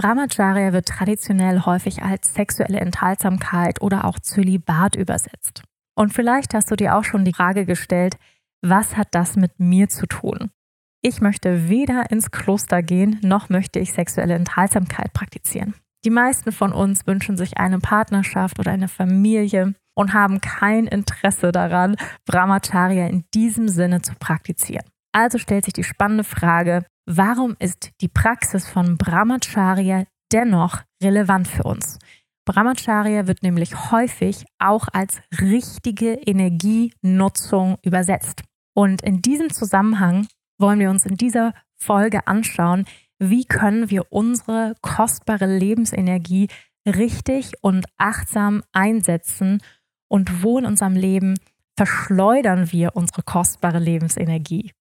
Brahmacharya wird traditionell häufig als sexuelle Enthaltsamkeit oder auch Zölibat übersetzt. Und vielleicht hast du dir auch schon die Frage gestellt, was hat das mit mir zu tun? Ich möchte weder ins Kloster gehen, noch möchte ich sexuelle Enthaltsamkeit praktizieren. Die meisten von uns wünschen sich eine Partnerschaft oder eine Familie und haben kein Interesse daran, Brahmacharya in diesem Sinne zu praktizieren. Also stellt sich die spannende Frage, warum ist die Praxis von Brahmacharya dennoch relevant für uns? Brahmacharya wird nämlich häufig auch als richtige Energienutzung übersetzt. Und in diesem Zusammenhang wollen wir uns in dieser Folge anschauen, wie können wir unsere kostbare Lebensenergie richtig und achtsam einsetzen und wo in unserem Leben verschleudern wir unsere kostbare Lebensenergie.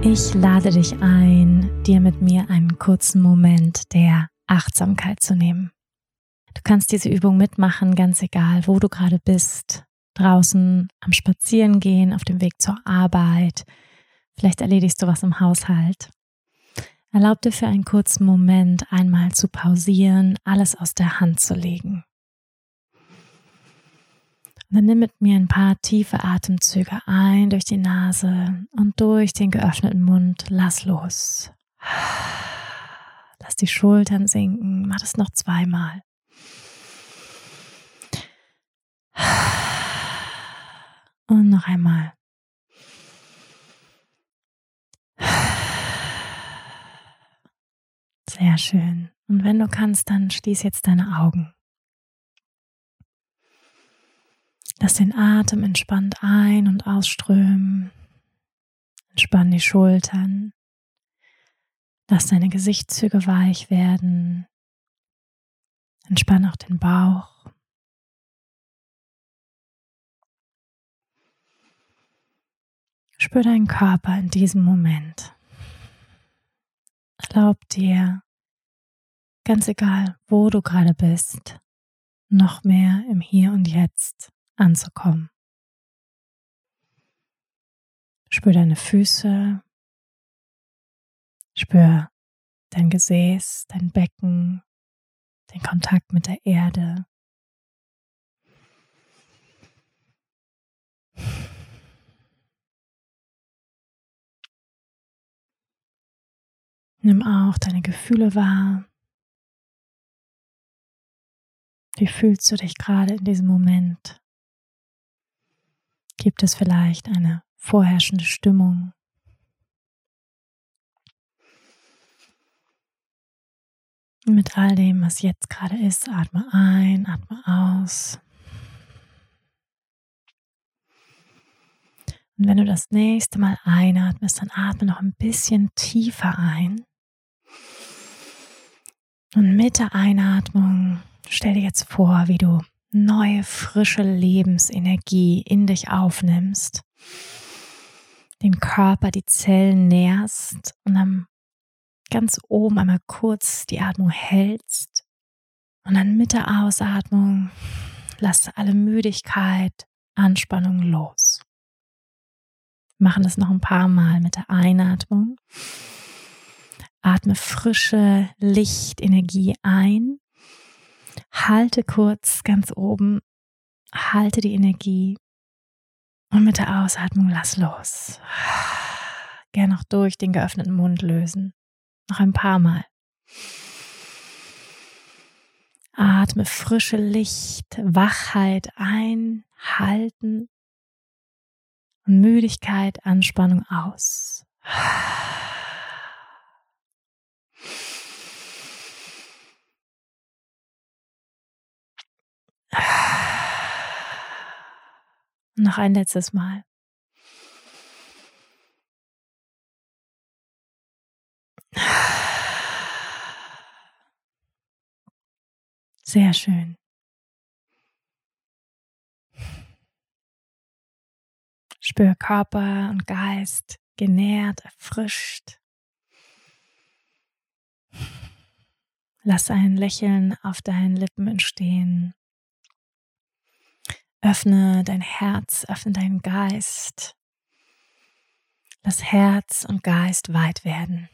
Ich lade dich ein, dir mit mir einen kurzen Moment der Achtsamkeit zu nehmen. Du kannst diese Übung mitmachen, ganz egal, wo du gerade bist, draußen am Spazierengehen, auf dem Weg zur Arbeit. Vielleicht erledigst du was im Haushalt. Erlaub dir für einen kurzen Moment einmal zu pausieren, alles aus der Hand zu legen. Und dann nimm mit mir ein paar tiefe Atemzüge ein durch die Nase und durch den geöffneten Mund. Lass los. Lass die Schultern sinken. Mach das noch zweimal. Und noch einmal. Sehr schön. Und wenn du kannst, dann schließ jetzt deine Augen. Lass den Atem entspannt ein- und ausströmen. Entspann die Schultern. Lass deine Gesichtszüge weich werden. Entspann auch den Bauch. Spür deinen Körper in diesem Moment. Erlaub dir, ganz egal, wo du gerade bist, noch mehr im Hier und Jetzt anzukommen. Spür deine Füße, spür dein Gesäß, dein Becken, den Kontakt mit der Erde. Nimm auch deine Gefühle wahr. Wie fühlst du dich gerade in diesem Moment? Gibt es vielleicht eine vorherrschende Stimmung? mit all dem, was jetzt gerade ist, atme ein, atme aus. Und wenn du das nächste Mal einatmest, dann atme noch ein bisschen tiefer ein. Und mit der Einatmung stell dir jetzt vor, wie du neue, frische Lebensenergie in dich aufnimmst, den Körper, die Zellen nährst und dann ganz oben einmal kurz die Atmung hältst und dann mit der Ausatmung lass alle Müdigkeit, Anspannung los. Wir machen das noch ein paar Mal mit der Einatmung. Atme frische Lichtenergie ein. Halte kurz ganz oben. Halte die Energie. Und mit der Ausatmung lass los. Gern noch durch den geöffneten Mund lösen. Noch ein paar Mal. Atme frische Licht, Wachheit ein, halten und Müdigkeit, Anspannung aus. Noch ein letztes Mal. Sehr schön. Spür Körper und Geist genährt, erfrischt. Lass ein Lächeln auf deinen Lippen entstehen. Öffne dein Herz, öffne deinen Geist. Lass Herz und Geist weit werden.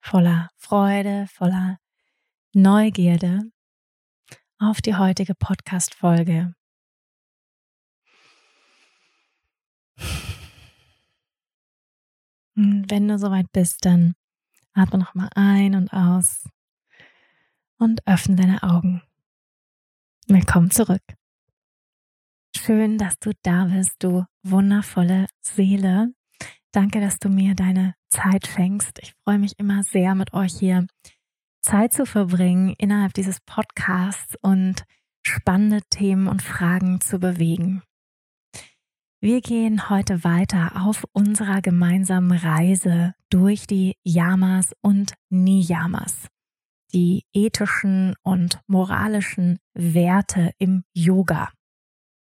Voller Freude, voller Neugierde auf die heutige Podcast-Folge. Wenn du soweit bist, dann atme nochmal ein und aus und öffne deine Augen. Willkommen zurück. Schön, dass du da bist, du wundervolle Seele. Danke, dass du mir deine Zeit schenkst. Ich freue mich immer sehr, mit euch hier Zeit zu verbringen innerhalb dieses Podcasts und spannende Themen und Fragen zu bewegen. Wir gehen heute weiter auf unserer gemeinsamen Reise durch die Yamas und Niyamas, die ethischen und moralischen Werte im Yoga.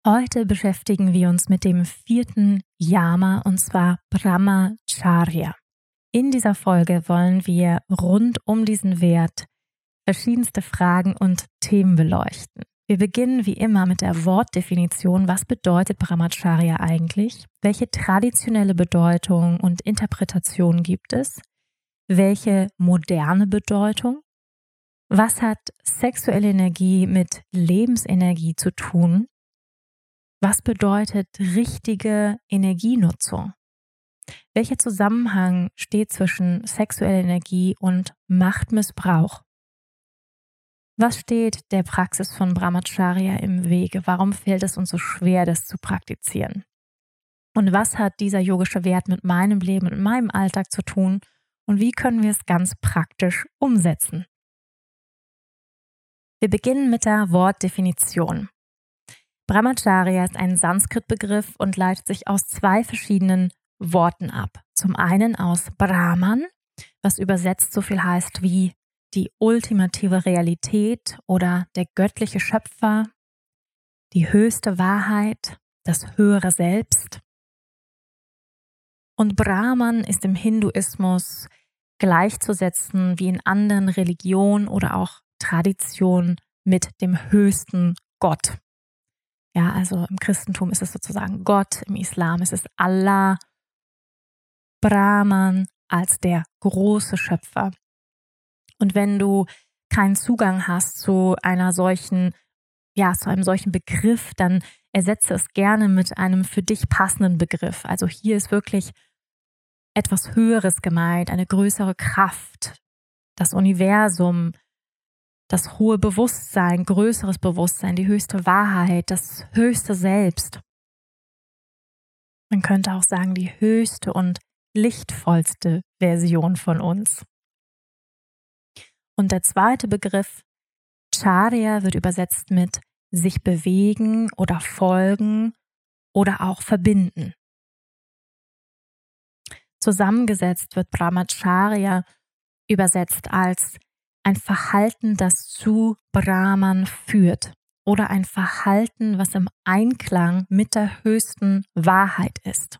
Heute beschäftigen wir uns mit dem vierten Yama und zwar Brahmacharya. In dieser Folge wollen wir rund um diesen Wert verschiedenste Fragen und Themen beleuchten. Wir beginnen wie immer mit der Wortdefinition. Was bedeutet Brahmacharya eigentlich? Welche traditionelle Bedeutung und Interpretation gibt es? Welche moderne Bedeutung? Was hat sexuelle Energie mit Lebensenergie zu tun? Was bedeutet richtige Energienutzung? Welcher Zusammenhang steht zwischen sexueller Energie und Machtmissbrauch? Was steht der Praxis von Brahmacharya im Wege? Warum fällt es uns so schwer, das zu praktizieren? Und was hat dieser yogische Wert mit meinem Leben und meinem Alltag zu tun? Und wie können wir es ganz praktisch umsetzen? Wir beginnen mit der Wortdefinition. Brahmacharya ist ein Sanskrit-Begriff und leitet sich aus zwei verschiedenen Worten ab. Zum einen aus Brahman, was übersetzt so viel heißt wie die ultimative Realität oder der göttliche Schöpfer, die höchste Wahrheit, das höhere Selbst. Und Brahman ist im Hinduismus gleichzusetzen wie in anderen Religionen oder auch Traditionen mit dem höchsten Gott. Ja, also im Christentum ist es sozusagen Gott, im Islam ist es Allah, Brahman als der große Schöpfer. Und wenn du keinen Zugang hast zu einer solchen, ja, zu einem solchen Begriff, dann ersetze es gerne mit einem für dich passenden Begriff. Also hier ist wirklich etwas Höheres gemeint, eine größere Kraft, das Universum, das hohe Bewusstsein, größeres Bewusstsein, die höchste Wahrheit, das höchste Selbst. Man könnte auch sagen, die höchste und lichtvollste Version von uns. Und der zweite Begriff, Charya, wird übersetzt mit sich bewegen oder folgen oder auch verbinden. Zusammengesetzt wird Brahmacharya übersetzt als ein Verhalten, das zu Brahman führt oder ein Verhalten, was im Einklang mit der höchsten Wahrheit ist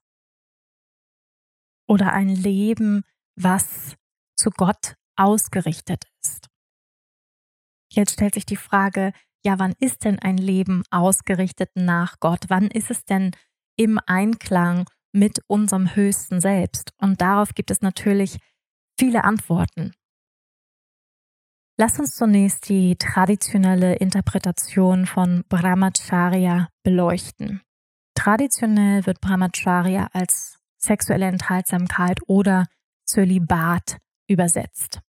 oder ein Leben, was zu Gott ausgerichtet ist. Jetzt stellt sich die Frage, ja, wann ist denn ein Leben ausgerichtet nach Gott? Wann ist es denn im Einklang mit unserem höchsten Selbst? Und darauf gibt es natürlich viele Antworten. Lass uns zunächst die traditionelle Interpretation von Brahmacharya beleuchten. Traditionell wird Brahmacharya als sexuelle Enthaltsamkeit oder Zölibat übersetzt.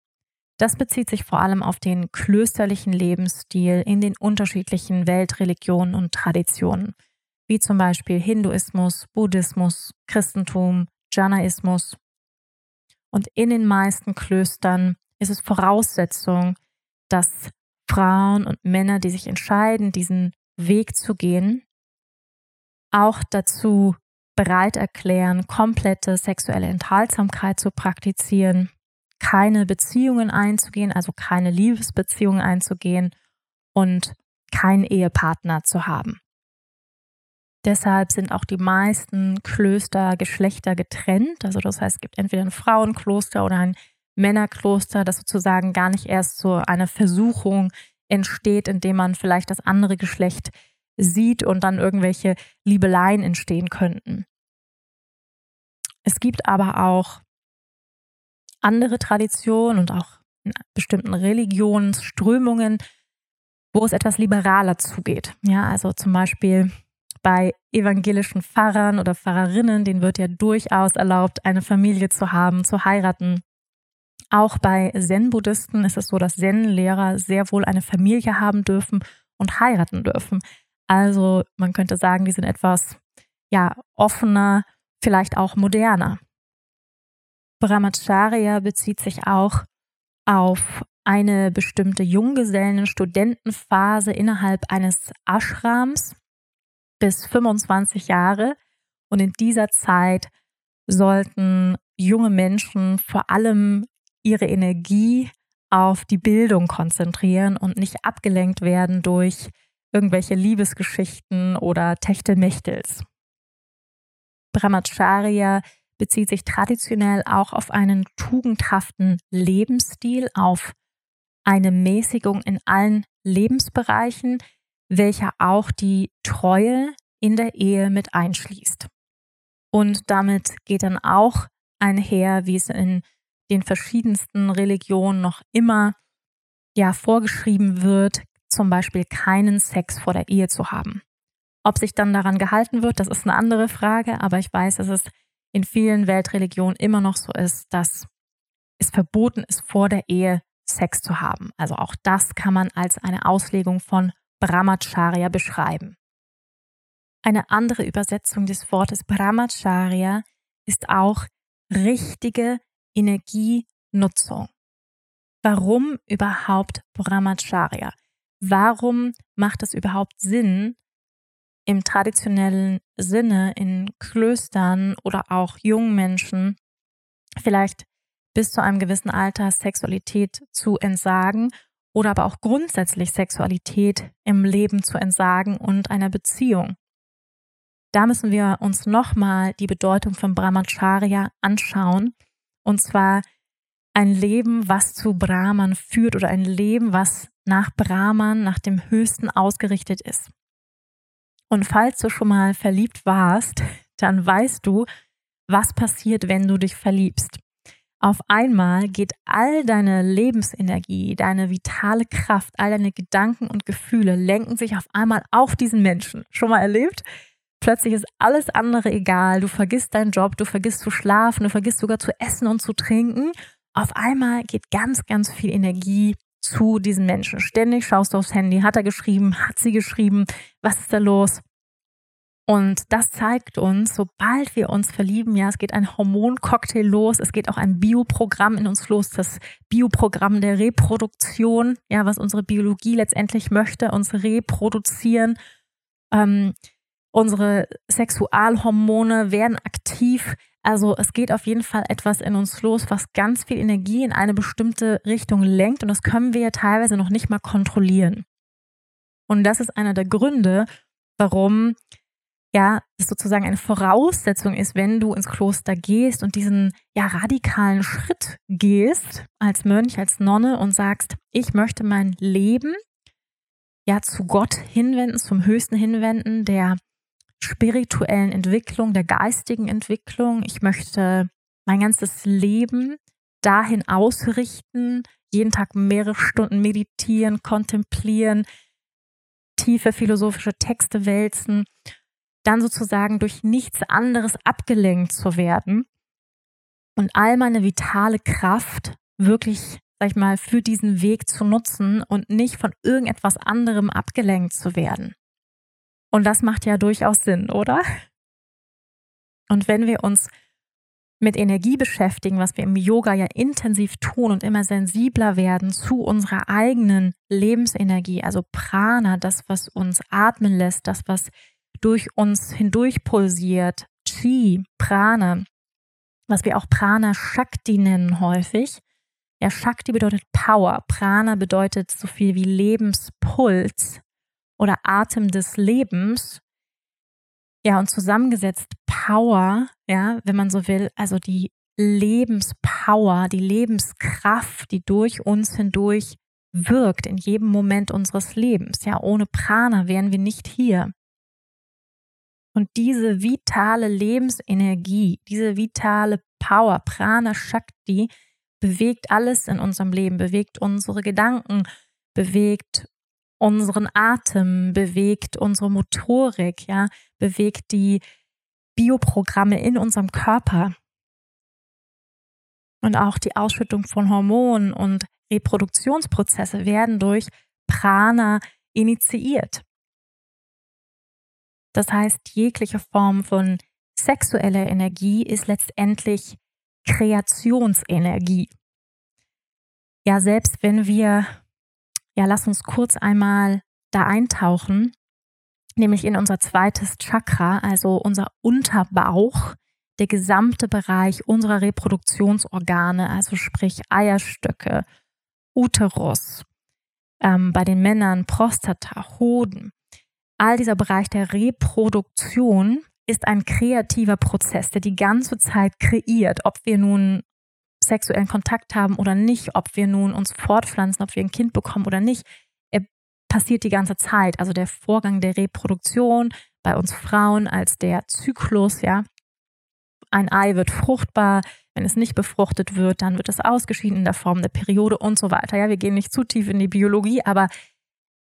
Das bezieht sich vor allem auf den klösterlichen Lebensstil in den unterschiedlichen Weltreligionen und Traditionen, wie zum Beispiel Hinduismus, Buddhismus, Christentum, Janaismus. Und in den meisten Klöstern ist es Voraussetzung, dass Frauen und Männer, die sich entscheiden, diesen Weg zu gehen, auch dazu bereit erklären, komplette sexuelle Enthaltsamkeit zu praktizieren, keine Beziehungen einzugehen, also keine Liebesbeziehungen einzugehen und keinen Ehepartner zu haben. Deshalb sind auch die meisten Klöster Geschlechter getrennt. Also das heißt, es gibt entweder ein Frauenkloster oder ein Männerkloster, das sozusagen gar nicht erst so eine Versuchung entsteht, indem man vielleicht das andere Geschlecht sieht und dann irgendwelche Liebeleien entstehen könnten. Es gibt aber auch andere Traditionen und auch in bestimmten Religionsströmungen, wo es etwas liberaler zugeht. Ja, also zum Beispiel bei evangelischen Pfarrern oder Pfarrerinnen, denen wird ja durchaus erlaubt, eine Familie zu haben, zu heiraten. Auch bei Zen-Buddhisten ist es so, dass Zen-Lehrer sehr wohl eine Familie haben dürfen und heiraten dürfen. Also man könnte sagen, die sind etwas ja, offener, vielleicht auch moderner. Brahmacharya bezieht sich auch auf eine bestimmte Junggesellen-Studentenphase innerhalb eines Ashrams bis 25 Jahre. Und in dieser Zeit sollten junge Menschen vor allem ihre Energie auf die Bildung konzentrieren und nicht abgelenkt werden durch irgendwelche Liebesgeschichten oder Techtelmechtels. Brahmacharya bezieht sich traditionell auch auf einen tugendhaften Lebensstil, auf eine Mäßigung in allen Lebensbereichen, welcher auch die Treue in der Ehe mit einschließt. Und damit geht dann auch einher, wie es in den verschiedensten Religionen noch immer ja vorgeschrieben wird, zum Beispiel keinen Sex vor der Ehe zu haben. Ob sich dann daran gehalten wird, das ist eine andere Frage, aber ich weiß, dass es in vielen Weltreligionen immer noch so ist, dass es verboten ist, vor der Ehe Sex zu haben. Also auch das kann man als eine Auslegung von Brahmacharya beschreiben. Eine andere Übersetzung des Wortes Brahmacharya ist auch richtige Energienutzung. Warum überhaupt Brahmacharya? Warum macht es überhaupt Sinn, im traditionellen Sinne in Klöstern oder auch jungen Menschen vielleicht bis zu einem gewissen Alter Sexualität zu entsagen oder aber auch grundsätzlich Sexualität im Leben zu entsagen und einer Beziehung. Da müssen wir uns nochmal die Bedeutung von Brahmacharya anschauen. Und zwar ein Leben, was zu Brahman führt oder ein Leben, was nach Brahman, nach dem Höchsten ausgerichtet ist. Und falls du schon mal verliebt warst, dann weißt du, was passiert, wenn du dich verliebst. Auf einmal geht all deine Lebensenergie, deine vitale Kraft, all deine Gedanken und Gefühle lenken sich auf einmal auf diesen Menschen. Schon mal erlebt? Plötzlich ist alles andere egal. Du vergisst deinen Job, du vergisst zu schlafen, du vergisst sogar zu essen und zu trinken. Auf einmal geht ganz, ganz viel Energie zu diesen Menschen. Ständig schaust du aufs Handy. Hat er geschrieben? Hat sie geschrieben? Was ist da los? Und das zeigt uns, sobald wir uns verlieben, ja, es geht ein Hormoncocktail los, es geht auch ein Bioprogramm in uns los, das Bioprogramm der Reproduktion, ja, was unsere Biologie letztendlich möchte, uns reproduzieren. Ähm, unsere Sexualhormone werden aktiv. Also es geht auf jeden Fall etwas in uns los, was ganz viel Energie in eine bestimmte Richtung lenkt und das können wir ja teilweise noch nicht mal kontrollieren. Und das ist einer der Gründe, warum ja, das sozusagen eine Voraussetzung ist, wenn du ins Kloster gehst und diesen ja radikalen Schritt gehst als Mönch, als Nonne und sagst, ich möchte mein Leben ja zu Gott hinwenden, zum Höchsten hinwenden, der spirituellen Entwicklung, der geistigen Entwicklung. Ich möchte mein ganzes Leben dahin ausrichten, jeden Tag mehrere Stunden meditieren, kontemplieren, tiefe philosophische Texte wälzen dann sozusagen durch nichts anderes abgelenkt zu werden und all meine vitale Kraft wirklich, sag ich mal, für diesen Weg zu nutzen und nicht von irgendetwas anderem abgelenkt zu werden. Und das macht ja durchaus Sinn, oder? Und wenn wir uns mit Energie beschäftigen, was wir im Yoga ja intensiv tun und immer sensibler werden zu unserer eigenen Lebensenergie, also Prana, das, was uns atmen lässt, das, was durch uns hindurch pulsiert, Chi, Prana, was wir auch Prana Shakti nennen häufig, Ja, Shakti bedeutet Power, Prana bedeutet so viel wie Lebenspuls oder Atem des Lebens. Ja, und zusammengesetzt Power, ja, wenn man so will, also die Lebenspower, die Lebenskraft, die durch uns hindurch wirkt in jedem Moment unseres Lebens. Ja, ohne Prana wären wir nicht hier. Und diese vitale Lebensenergie, diese vitale Power, Prana Shakti, bewegt alles in unserem Leben, bewegt unsere Gedanken, bewegt unseren Atem, bewegt unsere Motorik, ja, bewegt die Bioprogramme in unserem Körper. Und auch die Ausschüttung von Hormonen und Reproduktionsprozesse werden durch Prana initiiert. Das heißt, jegliche Form von sexueller Energie ist letztendlich Kreationsenergie. Ja, selbst wenn wir, ja, lass uns kurz einmal da eintauchen, nämlich in unser zweites Chakra, also unser Unterbauch, der gesamte Bereich unserer Reproduktionsorgane, also sprich Eierstöcke, Uterus, ähm, bei den Männern Prostata, Hoden. All dieser Bereich der Reproduktion ist ein kreativer Prozess, der die ganze Zeit kreiert, ob wir nun sexuellen Kontakt haben oder nicht, ob wir nun uns fortpflanzen, ob wir ein Kind bekommen oder nicht. Er passiert die ganze Zeit. Also der Vorgang der Reproduktion bei uns Frauen als der Zyklus, ja. Ein Ei wird fruchtbar, wenn es nicht befruchtet wird, dann wird es ausgeschieden in der Form der Periode und so weiter. Ja, wir gehen nicht zu tief in die Biologie, aber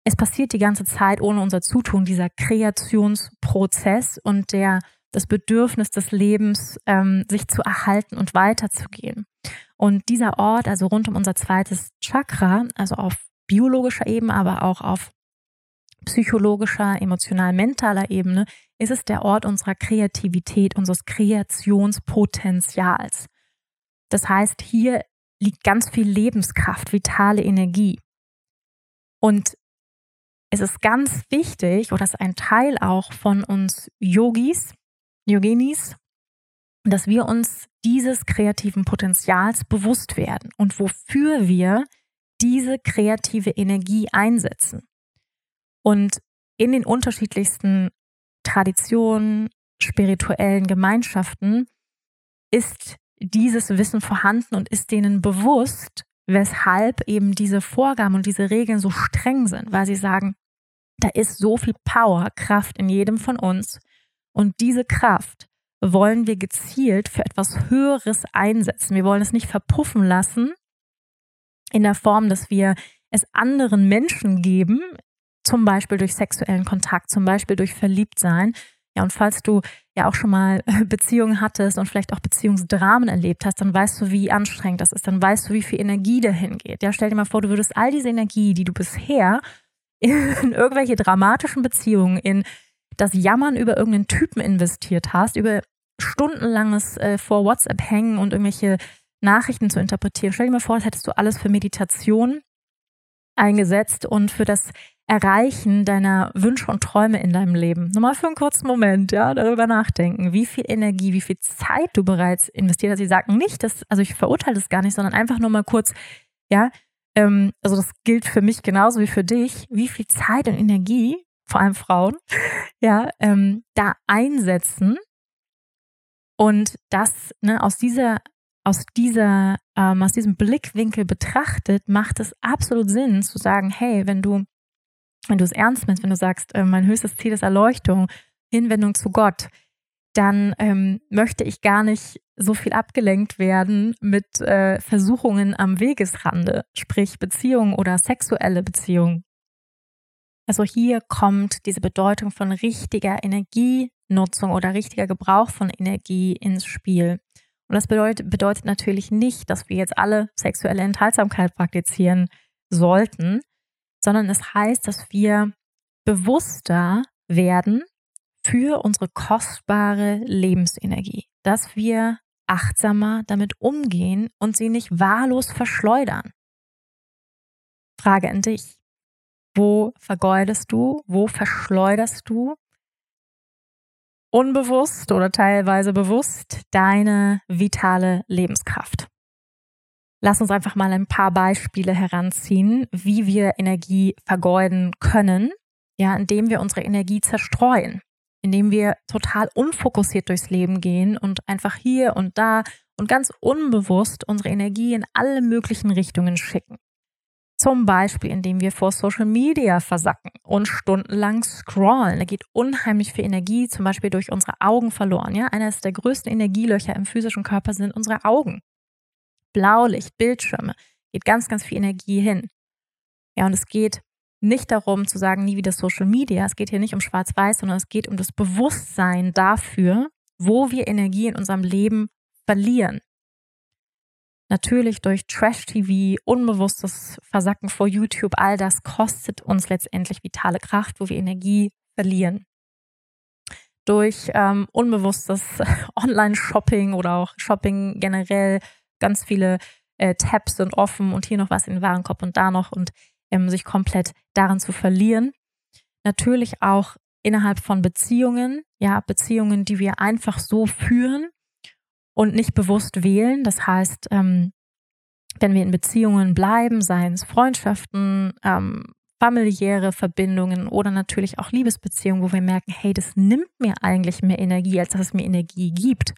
es passiert die ganze Zeit ohne unser Zutun, dieser Kreationsprozess und der, das Bedürfnis des Lebens, ähm, sich zu erhalten und weiterzugehen. Und dieser Ort, also rund um unser zweites Chakra, also auf biologischer Ebene, aber auch auf psychologischer, emotional-mentaler Ebene, ist es der Ort unserer Kreativität, unseres Kreationspotenzials. Das heißt, hier liegt ganz viel Lebenskraft, vitale Energie. Und es ist ganz wichtig, oder das ist ein Teil auch von uns Yogis, Yoginis, dass wir uns dieses kreativen Potenzials bewusst werden und wofür wir diese kreative Energie einsetzen. Und in den unterschiedlichsten Traditionen, spirituellen Gemeinschaften ist dieses Wissen vorhanden und ist denen bewusst, weshalb eben diese Vorgaben und diese Regeln so streng sind, weil sie sagen, da ist so viel Power, Kraft in jedem von uns und diese Kraft wollen wir gezielt für etwas Höheres einsetzen. Wir wollen es nicht verpuffen lassen in der Form, dass wir es anderen Menschen geben, zum Beispiel durch sexuellen Kontakt, zum Beispiel durch Verliebtsein, ja, und falls du ja auch schon mal Beziehungen hattest und vielleicht auch Beziehungsdramen erlebt hast, dann weißt du, wie anstrengend das ist. Dann weißt du, wie viel Energie dahin geht. Ja, stell dir mal vor, du würdest all diese Energie, die du bisher in irgendwelche dramatischen Beziehungen, in das Jammern über irgendeinen Typen investiert hast, über stundenlanges äh, vor WhatsApp hängen und irgendwelche Nachrichten zu interpretieren. Stell dir mal vor, das hättest du alles für Meditation eingesetzt und für das Erreichen deiner Wünsche und Träume in deinem Leben. Nur mal für einen kurzen Moment, ja, darüber nachdenken, wie viel Energie, wie viel Zeit du bereits investiert hast. Sie sagen nicht, dass, also ich verurteile das gar nicht, sondern einfach nur mal kurz, ja, ähm, also das gilt für mich genauso wie für dich, wie viel Zeit und Energie, vor allem Frauen, ja, ähm, da einsetzen und das ne, aus dieser aus dieser ähm, aus diesem Blickwinkel betrachtet macht es absolut Sinn zu sagen, hey, wenn du wenn du es ernst meinst, wenn du sagst, äh, mein höchstes Ziel ist Erleuchtung, Hinwendung zu Gott, dann ähm, möchte ich gar nicht so viel abgelenkt werden mit äh, Versuchungen am Wegesrande, sprich Beziehungen oder sexuelle Beziehungen. Also hier kommt diese Bedeutung von richtiger Energienutzung oder richtiger Gebrauch von Energie ins Spiel. Und das bedeutet, bedeutet natürlich nicht, dass wir jetzt alle sexuelle Enthaltsamkeit praktizieren sollten, sondern es heißt, dass wir bewusster werden für unsere kostbare Lebensenergie, dass wir achtsamer damit umgehen und sie nicht wahllos verschleudern. Frage an dich. Wo vergeudest du? Wo verschleuderst du unbewusst oder teilweise bewusst deine vitale Lebenskraft? Lass uns einfach mal ein paar Beispiele heranziehen, wie wir Energie vergeuden können, ja, indem wir unsere Energie zerstreuen, indem wir total unfokussiert durchs Leben gehen und einfach hier und da und ganz unbewusst unsere Energie in alle möglichen Richtungen schicken. Zum Beispiel, indem wir vor Social Media versacken und stundenlang scrollen. Da geht unheimlich viel Energie, zum Beispiel durch unsere Augen verloren. Ja, eines der größten Energielöcher im physischen Körper sind unsere Augen. Blaulicht, Bildschirme, geht ganz, ganz viel Energie hin. Ja, und es geht nicht darum zu sagen, nie wieder Social Media. Es geht hier nicht um Schwarz-Weiß, sondern es geht um das Bewusstsein dafür, wo wir Energie in unserem Leben verlieren. Natürlich durch Trash-TV, unbewusstes Versacken vor YouTube, all das kostet uns letztendlich vitale Kraft, wo wir Energie verlieren. Durch ähm, unbewusstes Online-Shopping oder auch Shopping generell, ganz viele äh, Tabs sind offen und hier noch was in den Warenkorb und da noch und ähm, sich komplett daran zu verlieren. Natürlich auch innerhalb von Beziehungen, ja, Beziehungen, die wir einfach so führen, und nicht bewusst wählen. Das heißt, ähm, wenn wir in Beziehungen bleiben, seien es Freundschaften, ähm, familiäre Verbindungen oder natürlich auch Liebesbeziehungen, wo wir merken, hey, das nimmt mir eigentlich mehr Energie, als dass es mir Energie gibt.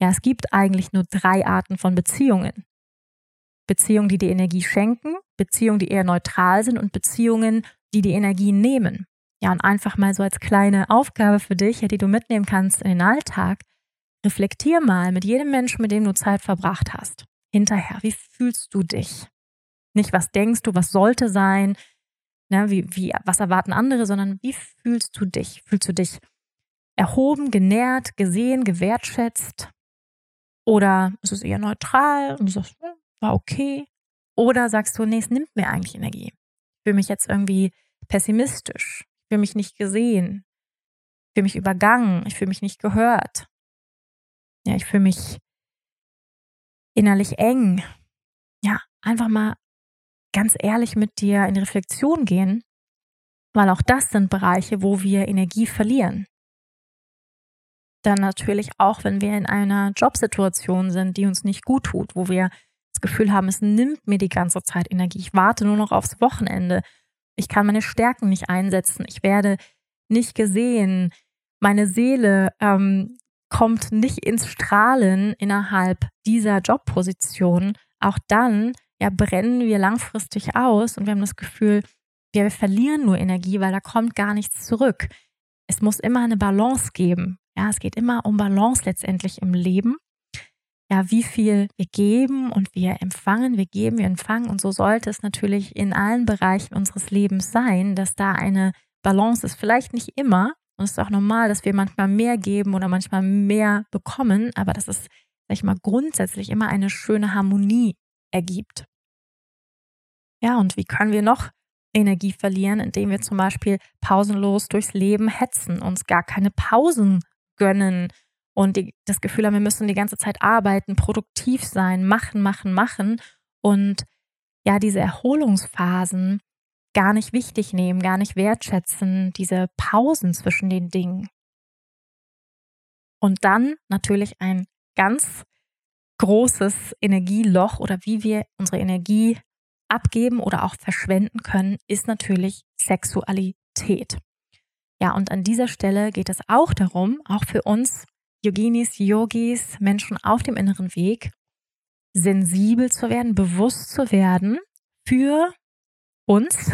Ja, es gibt eigentlich nur drei Arten von Beziehungen. Beziehungen, die die Energie schenken, Beziehungen, die eher neutral sind und Beziehungen, die die Energie nehmen. Ja, und einfach mal so als kleine Aufgabe für dich, ja, die du mitnehmen kannst in den Alltag, reflektier mal mit jedem Menschen, mit dem du Zeit verbracht hast. Hinterher, wie fühlst du dich? Nicht, was denkst du, was sollte sein, ne, wie, wie, was erwarten andere, sondern wie fühlst du dich? Fühlst du dich erhoben, genährt, gesehen, gewertschätzt? Oder ist es eher neutral und du sagst, hm, war okay? Oder sagst du, nee, es nimmt mir eigentlich Energie. Ich fühle mich jetzt irgendwie pessimistisch. Ich fühle mich nicht gesehen. Ich fühle mich übergangen. Ich fühle mich nicht gehört. Ja, ich fühle mich innerlich eng. Ja, einfach mal ganz ehrlich mit dir in Reflexion gehen, weil auch das sind Bereiche, wo wir Energie verlieren. Dann natürlich auch, wenn wir in einer Jobsituation sind, die uns nicht gut tut, wo wir das Gefühl haben, es nimmt mir die ganze Zeit Energie. Ich warte nur noch aufs Wochenende. Ich kann meine Stärken nicht einsetzen. Ich werde nicht gesehen. Meine Seele ähm, kommt nicht ins Strahlen innerhalb dieser Jobposition, auch dann ja brennen wir langfristig aus und wir haben das Gefühl, wir verlieren nur Energie, weil da kommt gar nichts zurück. Es muss immer eine Balance geben. Ja, es geht immer um Balance letztendlich im Leben. Ja, wie viel wir geben und wir empfangen, wir geben, wir empfangen. Und so sollte es natürlich in allen Bereichen unseres Lebens sein, dass da eine Balance ist. Vielleicht nicht immer, und es ist auch normal, dass wir manchmal mehr geben oder manchmal mehr bekommen, aber dass es, sag ich mal, grundsätzlich immer eine schöne Harmonie ergibt. Ja, und wie können wir noch Energie verlieren, indem wir zum Beispiel pausenlos durchs Leben hetzen, uns gar keine Pausen gönnen und die, das Gefühl haben, wir müssen die ganze Zeit arbeiten, produktiv sein, machen, machen, machen. Und ja, diese Erholungsphasen gar nicht wichtig nehmen, gar nicht wertschätzen, diese Pausen zwischen den Dingen. Und dann natürlich ein ganz großes Energieloch oder wie wir unsere Energie abgeben oder auch verschwenden können, ist natürlich Sexualität. Ja, und an dieser Stelle geht es auch darum, auch für uns Yoginis, Yogis, Menschen auf dem inneren Weg, sensibel zu werden, bewusst zu werden für uns,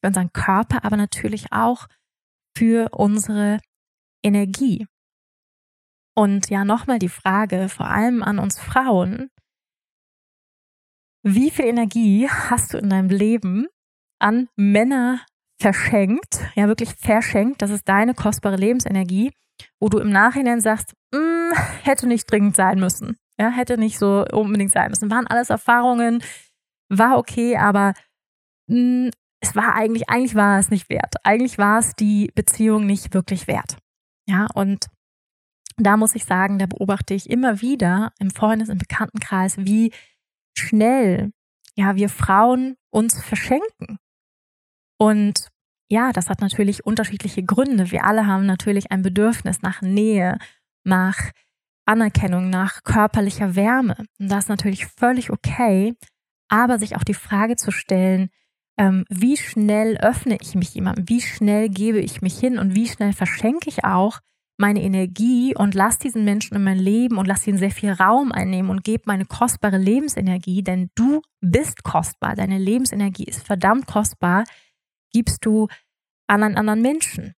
für unseren Körper, aber natürlich auch für unsere Energie. Und ja, nochmal die Frage, vor allem an uns Frauen, wie viel Energie hast du in deinem Leben an Männer verschenkt, ja wirklich verschenkt, das ist deine kostbare Lebensenergie, wo du im Nachhinein sagst, mm, hätte nicht dringend sein müssen, ja, hätte nicht so unbedingt sein müssen, waren alles Erfahrungen, war okay, aber hm, es war eigentlich, eigentlich war es nicht wert. Eigentlich war es die Beziehung nicht wirklich wert. Ja, und da muss ich sagen, da beobachte ich immer wieder im Freundes- und Bekanntenkreis, wie schnell, ja, wir Frauen uns verschenken. Und ja, das hat natürlich unterschiedliche Gründe. Wir alle haben natürlich ein Bedürfnis nach Nähe, nach Anerkennung, nach körperlicher Wärme. Und das ist natürlich völlig okay, aber sich auch die Frage zu stellen, ähm, wie schnell öffne ich mich jemandem, wie schnell gebe ich mich hin und wie schnell verschenke ich auch meine Energie und lass diesen Menschen in mein Leben und lass ihn sehr viel Raum einnehmen und gebe meine kostbare Lebensenergie, denn du bist kostbar, deine Lebensenergie ist verdammt kostbar, gibst du an einen anderen Menschen.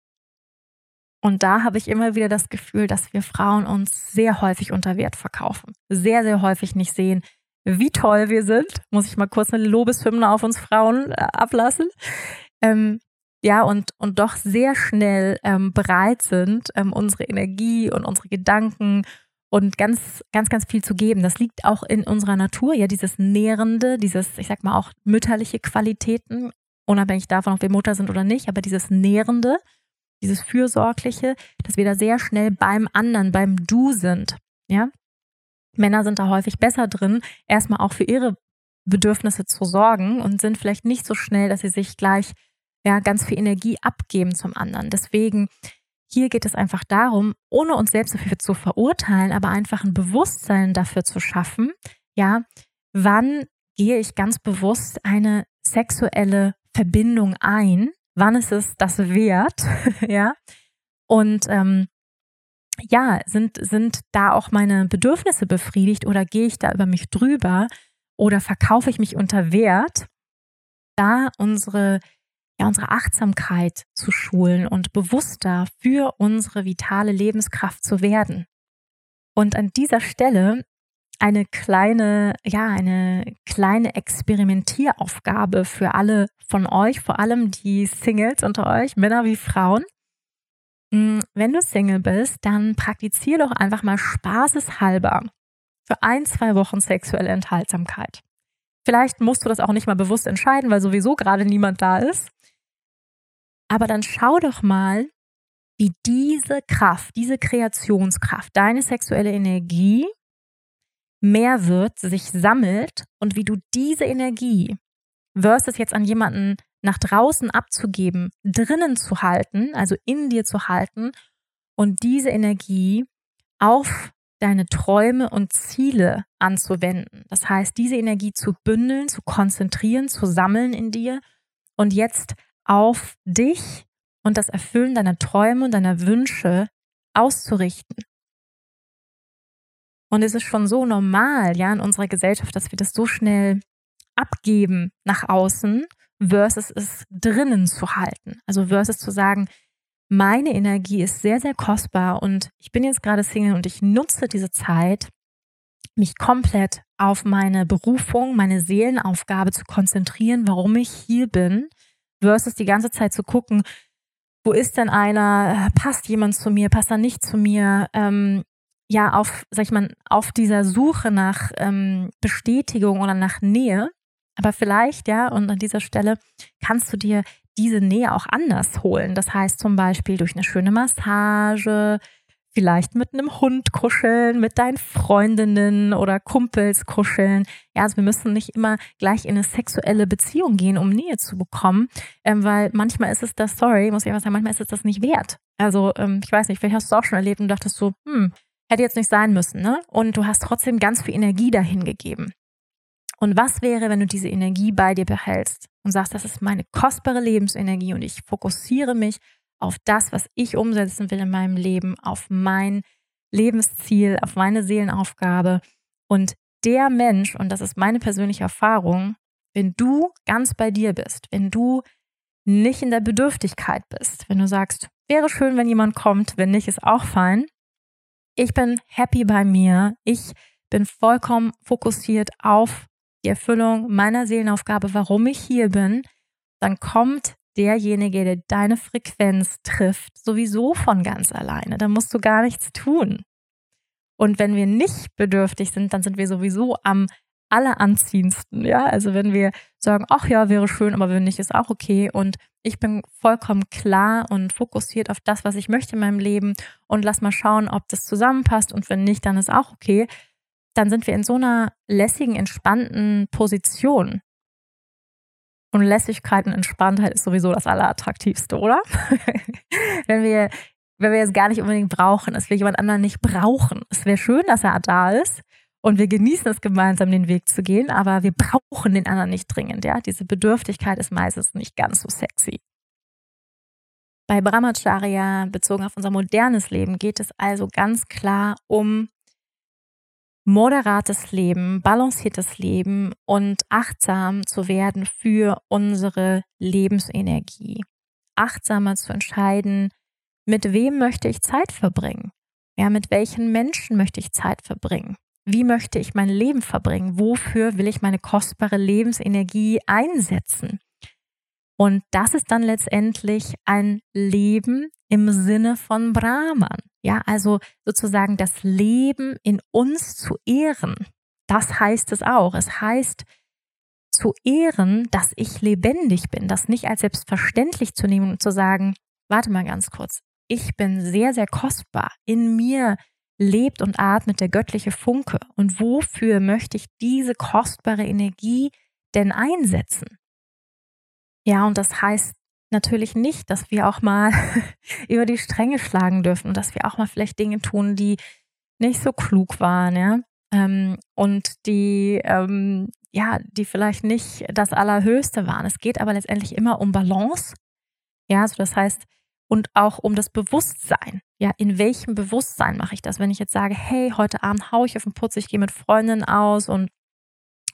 Und da habe ich immer wieder das Gefühl, dass wir Frauen uns sehr häufig unter Wert verkaufen. Sehr, sehr häufig nicht sehen, wie toll wir sind. Muss ich mal kurz eine Lobeshymne auf uns Frauen äh, ablassen. Ähm, ja, und, und doch sehr schnell ähm, bereit sind, ähm, unsere Energie und unsere Gedanken und ganz, ganz, ganz viel zu geben. Das liegt auch in unserer Natur, ja, dieses Nährende, dieses, ich sag mal auch mütterliche Qualitäten, unabhängig davon, ob wir Mutter sind oder nicht, aber dieses Nährende, dieses Fürsorgliche, dass wir da sehr schnell beim anderen, beim Du sind, ja. Männer sind da häufig besser drin, erstmal auch für ihre Bedürfnisse zu sorgen und sind vielleicht nicht so schnell, dass sie sich gleich ja, ganz viel Energie abgeben zum anderen. Deswegen, hier geht es einfach darum, ohne uns selbst dafür zu verurteilen, aber einfach ein Bewusstsein dafür zu schaffen, ja, wann gehe ich ganz bewusst eine sexuelle Verbindung ein, wann ist es das wert, ja, und ähm, ja, sind, sind da auch meine Bedürfnisse befriedigt oder gehe ich da über mich drüber oder verkaufe ich mich unter Wert, da unsere ja, unsere Achtsamkeit zu schulen und bewusster für unsere vitale Lebenskraft zu werden. Und an dieser Stelle eine kleine, ja, eine kleine Experimentieraufgabe für alle von euch, vor allem die Singles unter euch, Männer wie Frauen. Hm, wenn du Single bist, dann praktiziere doch einfach mal spaßeshalber für ein, zwei Wochen sexuelle Enthaltsamkeit. Vielleicht musst du das auch nicht mal bewusst entscheiden, weil sowieso gerade niemand da ist. Aber dann schau doch mal, wie diese Kraft, diese Kreationskraft, deine sexuelle Energie mehr wird, sich sammelt und wie du diese Energie versus jetzt an jemanden nach draußen abzugeben, drinnen zu halten, also in dir zu halten und diese Energie auf deine Träume und Ziele anzuwenden. Das heißt, diese Energie zu bündeln, zu konzentrieren, zu sammeln in dir und jetzt auf dich und das Erfüllen deiner Träume und deiner Wünsche auszurichten. Und es ist schon so normal, ja, in unserer Gesellschaft, dass wir das so schnell abgeben nach außen, versus es drinnen zu halten. Also versus zu sagen, meine Energie ist sehr, sehr kostbar und ich bin jetzt gerade Single und ich nutze diese Zeit, mich komplett auf meine Berufung, meine Seelenaufgabe zu konzentrieren, warum ich hier bin versus die ganze Zeit zu gucken, wo ist denn einer, passt jemand zu mir, passt er nicht zu mir, ähm, ja, auf, sag ich mal, auf dieser Suche nach ähm, Bestätigung oder nach Nähe. Aber vielleicht, ja, und an dieser Stelle kannst du dir diese Nähe auch anders holen. Das heißt zum Beispiel durch eine schöne Massage, vielleicht mit einem Hund kuscheln, mit deinen Freundinnen oder Kumpels kuscheln. Ja, also wir müssen nicht immer gleich in eine sexuelle Beziehung gehen, um Nähe zu bekommen, ähm, weil manchmal ist es das, sorry, muss ich einfach sagen, manchmal ist es das nicht wert. Also ähm, ich weiß nicht, vielleicht hast du es auch schon erlebt und dachtest so, hm, hätte jetzt nicht sein müssen, ne? Und du hast trotzdem ganz viel Energie dahin gegeben. Und was wäre, wenn du diese Energie bei dir behältst und sagst, das ist meine kostbare Lebensenergie und ich fokussiere mich auf das, was ich umsetzen will in meinem Leben, auf mein Lebensziel, auf meine Seelenaufgabe. Und der Mensch, und das ist meine persönliche Erfahrung, wenn du ganz bei dir bist, wenn du nicht in der Bedürftigkeit bist, wenn du sagst, wäre schön, wenn jemand kommt, wenn nicht, ist auch fein. Ich bin happy bei mir. Ich bin vollkommen fokussiert auf die Erfüllung meiner Seelenaufgabe, warum ich hier bin. Dann kommt derjenige, der deine Frequenz trifft, sowieso von ganz alleine. Da musst du gar nichts tun. Und wenn wir nicht bedürftig sind, dann sind wir sowieso am alleranziehendsten, ja. Also wenn wir sagen, ach ja, wäre schön, aber wenn nicht, ist auch okay. Und ich bin vollkommen klar und fokussiert auf das, was ich möchte in meinem Leben und lass mal schauen, ob das zusammenpasst. Und wenn nicht, dann ist auch okay. Dann sind wir in so einer lässigen, entspannten Position, und Lässigkeit und Entspanntheit ist sowieso das Allerattraktivste, oder? Wenn wir wenn wir es gar nicht unbedingt brauchen, dass wir jemand anderen nicht brauchen. Es wäre schön, dass er da ist und wir genießen es gemeinsam, den Weg zu gehen, aber wir brauchen den anderen nicht dringend. Ja, diese Bedürftigkeit ist meistens nicht ganz so sexy. Bei Brahmacharya, bezogen auf unser modernes Leben, geht es also ganz klar um moderates Leben, balanciertes Leben und achtsam zu werden für unsere Lebensenergie. Achtsamer zu entscheiden, mit wem möchte ich Zeit verbringen? Ja, mit welchen Menschen möchte ich Zeit verbringen? Wie möchte ich mein Leben verbringen? Wofür will ich meine kostbare Lebensenergie einsetzen? Und das ist dann letztendlich ein Leben im Sinne von Brahman. Ja, also sozusagen das Leben in uns zu ehren. Das heißt es auch. Es heißt zu ehren, dass ich lebendig bin, das nicht als selbstverständlich zu nehmen und zu sagen, warte mal ganz kurz, ich bin sehr, sehr kostbar. In mir lebt und atmet der göttliche Funke. Und wofür möchte ich diese kostbare Energie denn einsetzen? Ja, und das heißt natürlich nicht, dass wir auch mal über die Stränge schlagen dürfen und dass wir auch mal vielleicht Dinge tun, die nicht so klug waren, ja. Ähm, und die, ähm, ja, die vielleicht nicht das Allerhöchste waren. Es geht aber letztendlich immer um Balance. Ja, also das heißt, und auch um das Bewusstsein. Ja, in welchem Bewusstsein mache ich das? Wenn ich jetzt sage, hey, heute Abend haue ich auf den Putz, ich gehe mit Freundinnen aus und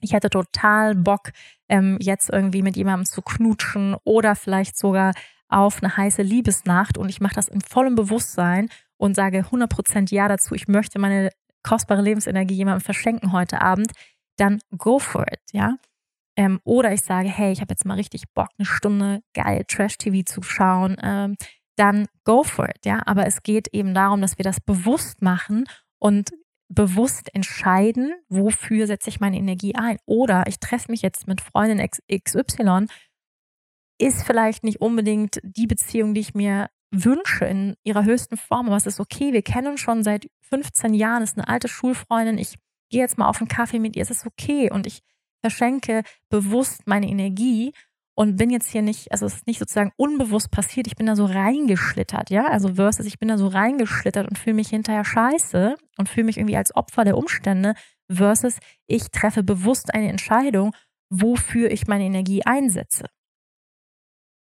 ich hätte total Bock, ähm, jetzt irgendwie mit jemandem zu knutschen oder vielleicht sogar auf eine heiße Liebesnacht und ich mache das in vollem Bewusstsein und sage 100% Ja dazu, ich möchte meine kostbare Lebensenergie jemandem verschenken heute Abend, dann go for it, ja. Ähm, oder ich sage, hey, ich habe jetzt mal richtig Bock, eine Stunde geil Trash-TV zu schauen, ähm, dann go for it, ja. Aber es geht eben darum, dass wir das bewusst machen und bewusst entscheiden, wofür setze ich meine Energie ein. Oder ich treffe mich jetzt mit Freundin XY, ist vielleicht nicht unbedingt die Beziehung, die ich mir wünsche in ihrer höchsten Form, aber es ist okay. Wir kennen uns schon seit 15 Jahren, ist eine alte Schulfreundin. Ich gehe jetzt mal auf einen Kaffee mit ihr, es ist okay. Und ich verschenke bewusst meine Energie und bin jetzt hier nicht, also es ist nicht sozusagen unbewusst passiert, ich bin da so reingeschlittert, ja, also versus ich bin da so reingeschlittert und fühle mich hinterher scheiße und fühle mich irgendwie als Opfer der Umstände versus ich treffe bewusst eine Entscheidung, wofür ich meine Energie einsetze.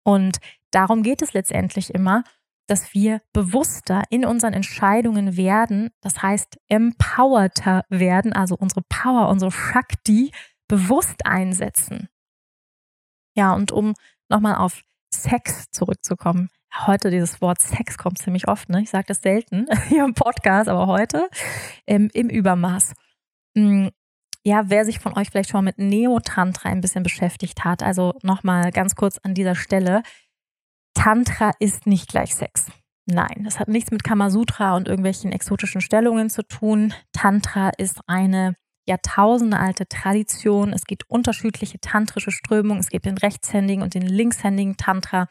Und darum geht es letztendlich immer, dass wir bewusster in unseren Entscheidungen werden, das heißt empowerter werden, also unsere Power, unsere Shakti bewusst einsetzen. Ja, und um nochmal auf Sex zurückzukommen. Heute dieses Wort Sex kommt ziemlich oft, ne? Ich sage das selten hier im Podcast, aber heute ähm, im Übermaß. Hm, ja, wer sich von euch vielleicht schon mit Neo-Tantra ein bisschen beschäftigt hat, also nochmal ganz kurz an dieser Stelle. Tantra ist nicht gleich Sex. Nein, das hat nichts mit Kamasutra und irgendwelchen exotischen Stellungen zu tun. Tantra ist eine jahrtausendealte Tradition. Es gibt unterschiedliche tantrische Strömungen. Es gibt den rechtshändigen und den linkshändigen Tantra.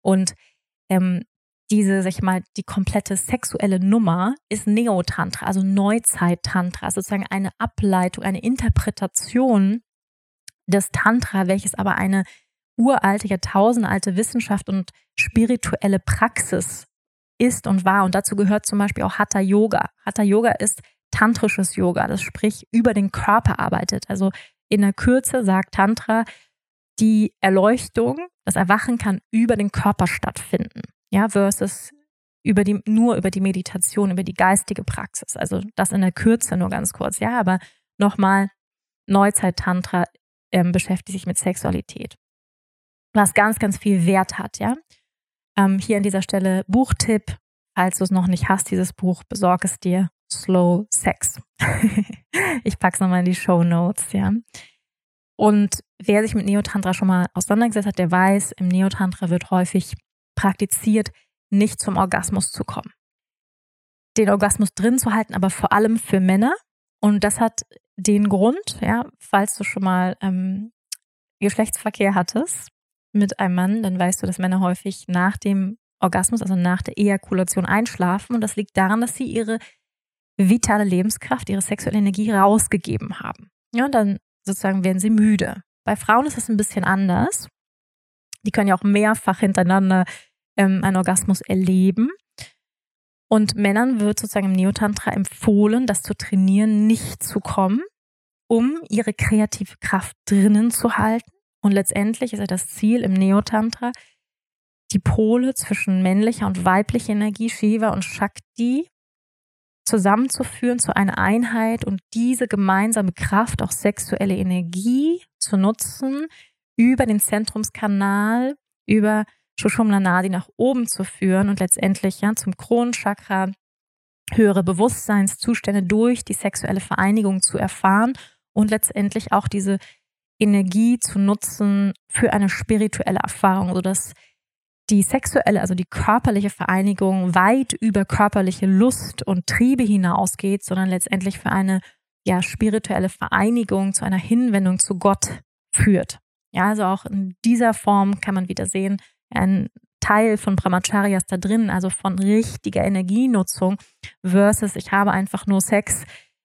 Und ähm, diese, sag ich mal, die komplette sexuelle Nummer ist Neotantra, also Neuzeit-Tantra, sozusagen eine Ableitung, eine Interpretation des Tantra, welches aber eine uralte, jahrtausendealte Wissenschaft und spirituelle Praxis ist und war. Und dazu gehört zum Beispiel auch Hatha Yoga. Hatha Yoga ist tantrisches Yoga, das sprich über den Körper arbeitet. Also in der Kürze sagt Tantra, die Erleuchtung, das Erwachen kann über den Körper stattfinden, ja, versus über die, nur über die Meditation, über die geistige Praxis. Also das in der Kürze nur ganz kurz, ja, aber nochmal, Neuzeit-Tantra ähm, beschäftigt sich mit Sexualität. Was ganz, ganz viel Wert hat, ja. Ähm, hier an dieser Stelle Buchtipp, falls du es noch nicht hast, dieses Buch, besorg es dir. Slow Sex. ich packe es nochmal in die Show Notes, ja. Und wer sich mit Neotantra schon mal auseinandergesetzt hat, der weiß, im Neotantra wird häufig praktiziert, nicht zum Orgasmus zu kommen. Den Orgasmus drin zu halten, aber vor allem für Männer. Und das hat den Grund, ja, falls du schon mal ähm, Geschlechtsverkehr hattest mit einem Mann, dann weißt du, dass Männer häufig nach dem Orgasmus, also nach der Ejakulation einschlafen. Und das liegt daran, dass sie ihre vitale Lebenskraft, ihre sexuelle Energie rausgegeben haben. Ja, und dann sozusagen werden sie müde. Bei Frauen ist das ein bisschen anders. Die können ja auch mehrfach hintereinander ähm, einen Orgasmus erleben. Und Männern wird sozusagen im Neotantra empfohlen, das zu trainieren, nicht zu kommen, um ihre kreative Kraft drinnen zu halten. Und letztendlich ist ja das Ziel im Neotantra, die Pole zwischen männlicher und weiblicher Energie, Shiva und Shakti, zusammenzuführen zu einer Einheit und diese gemeinsame Kraft, auch sexuelle Energie zu nutzen, über den Zentrumskanal, über Shushumna Nadi nach oben zu führen und letztendlich ja zum Kronenchakra höhere Bewusstseinszustände durch die sexuelle Vereinigung zu erfahren und letztendlich auch diese Energie zu nutzen für eine spirituelle Erfahrung, sodass die sexuelle, also die körperliche Vereinigung weit über körperliche Lust und Triebe hinausgeht, sondern letztendlich für eine ja spirituelle Vereinigung zu einer Hinwendung zu Gott führt. Ja, also auch in dieser Form kann man wieder sehen, ein Teil von Brahmacharyas da drin, also von richtiger Energienutzung versus ich habe einfach nur Sex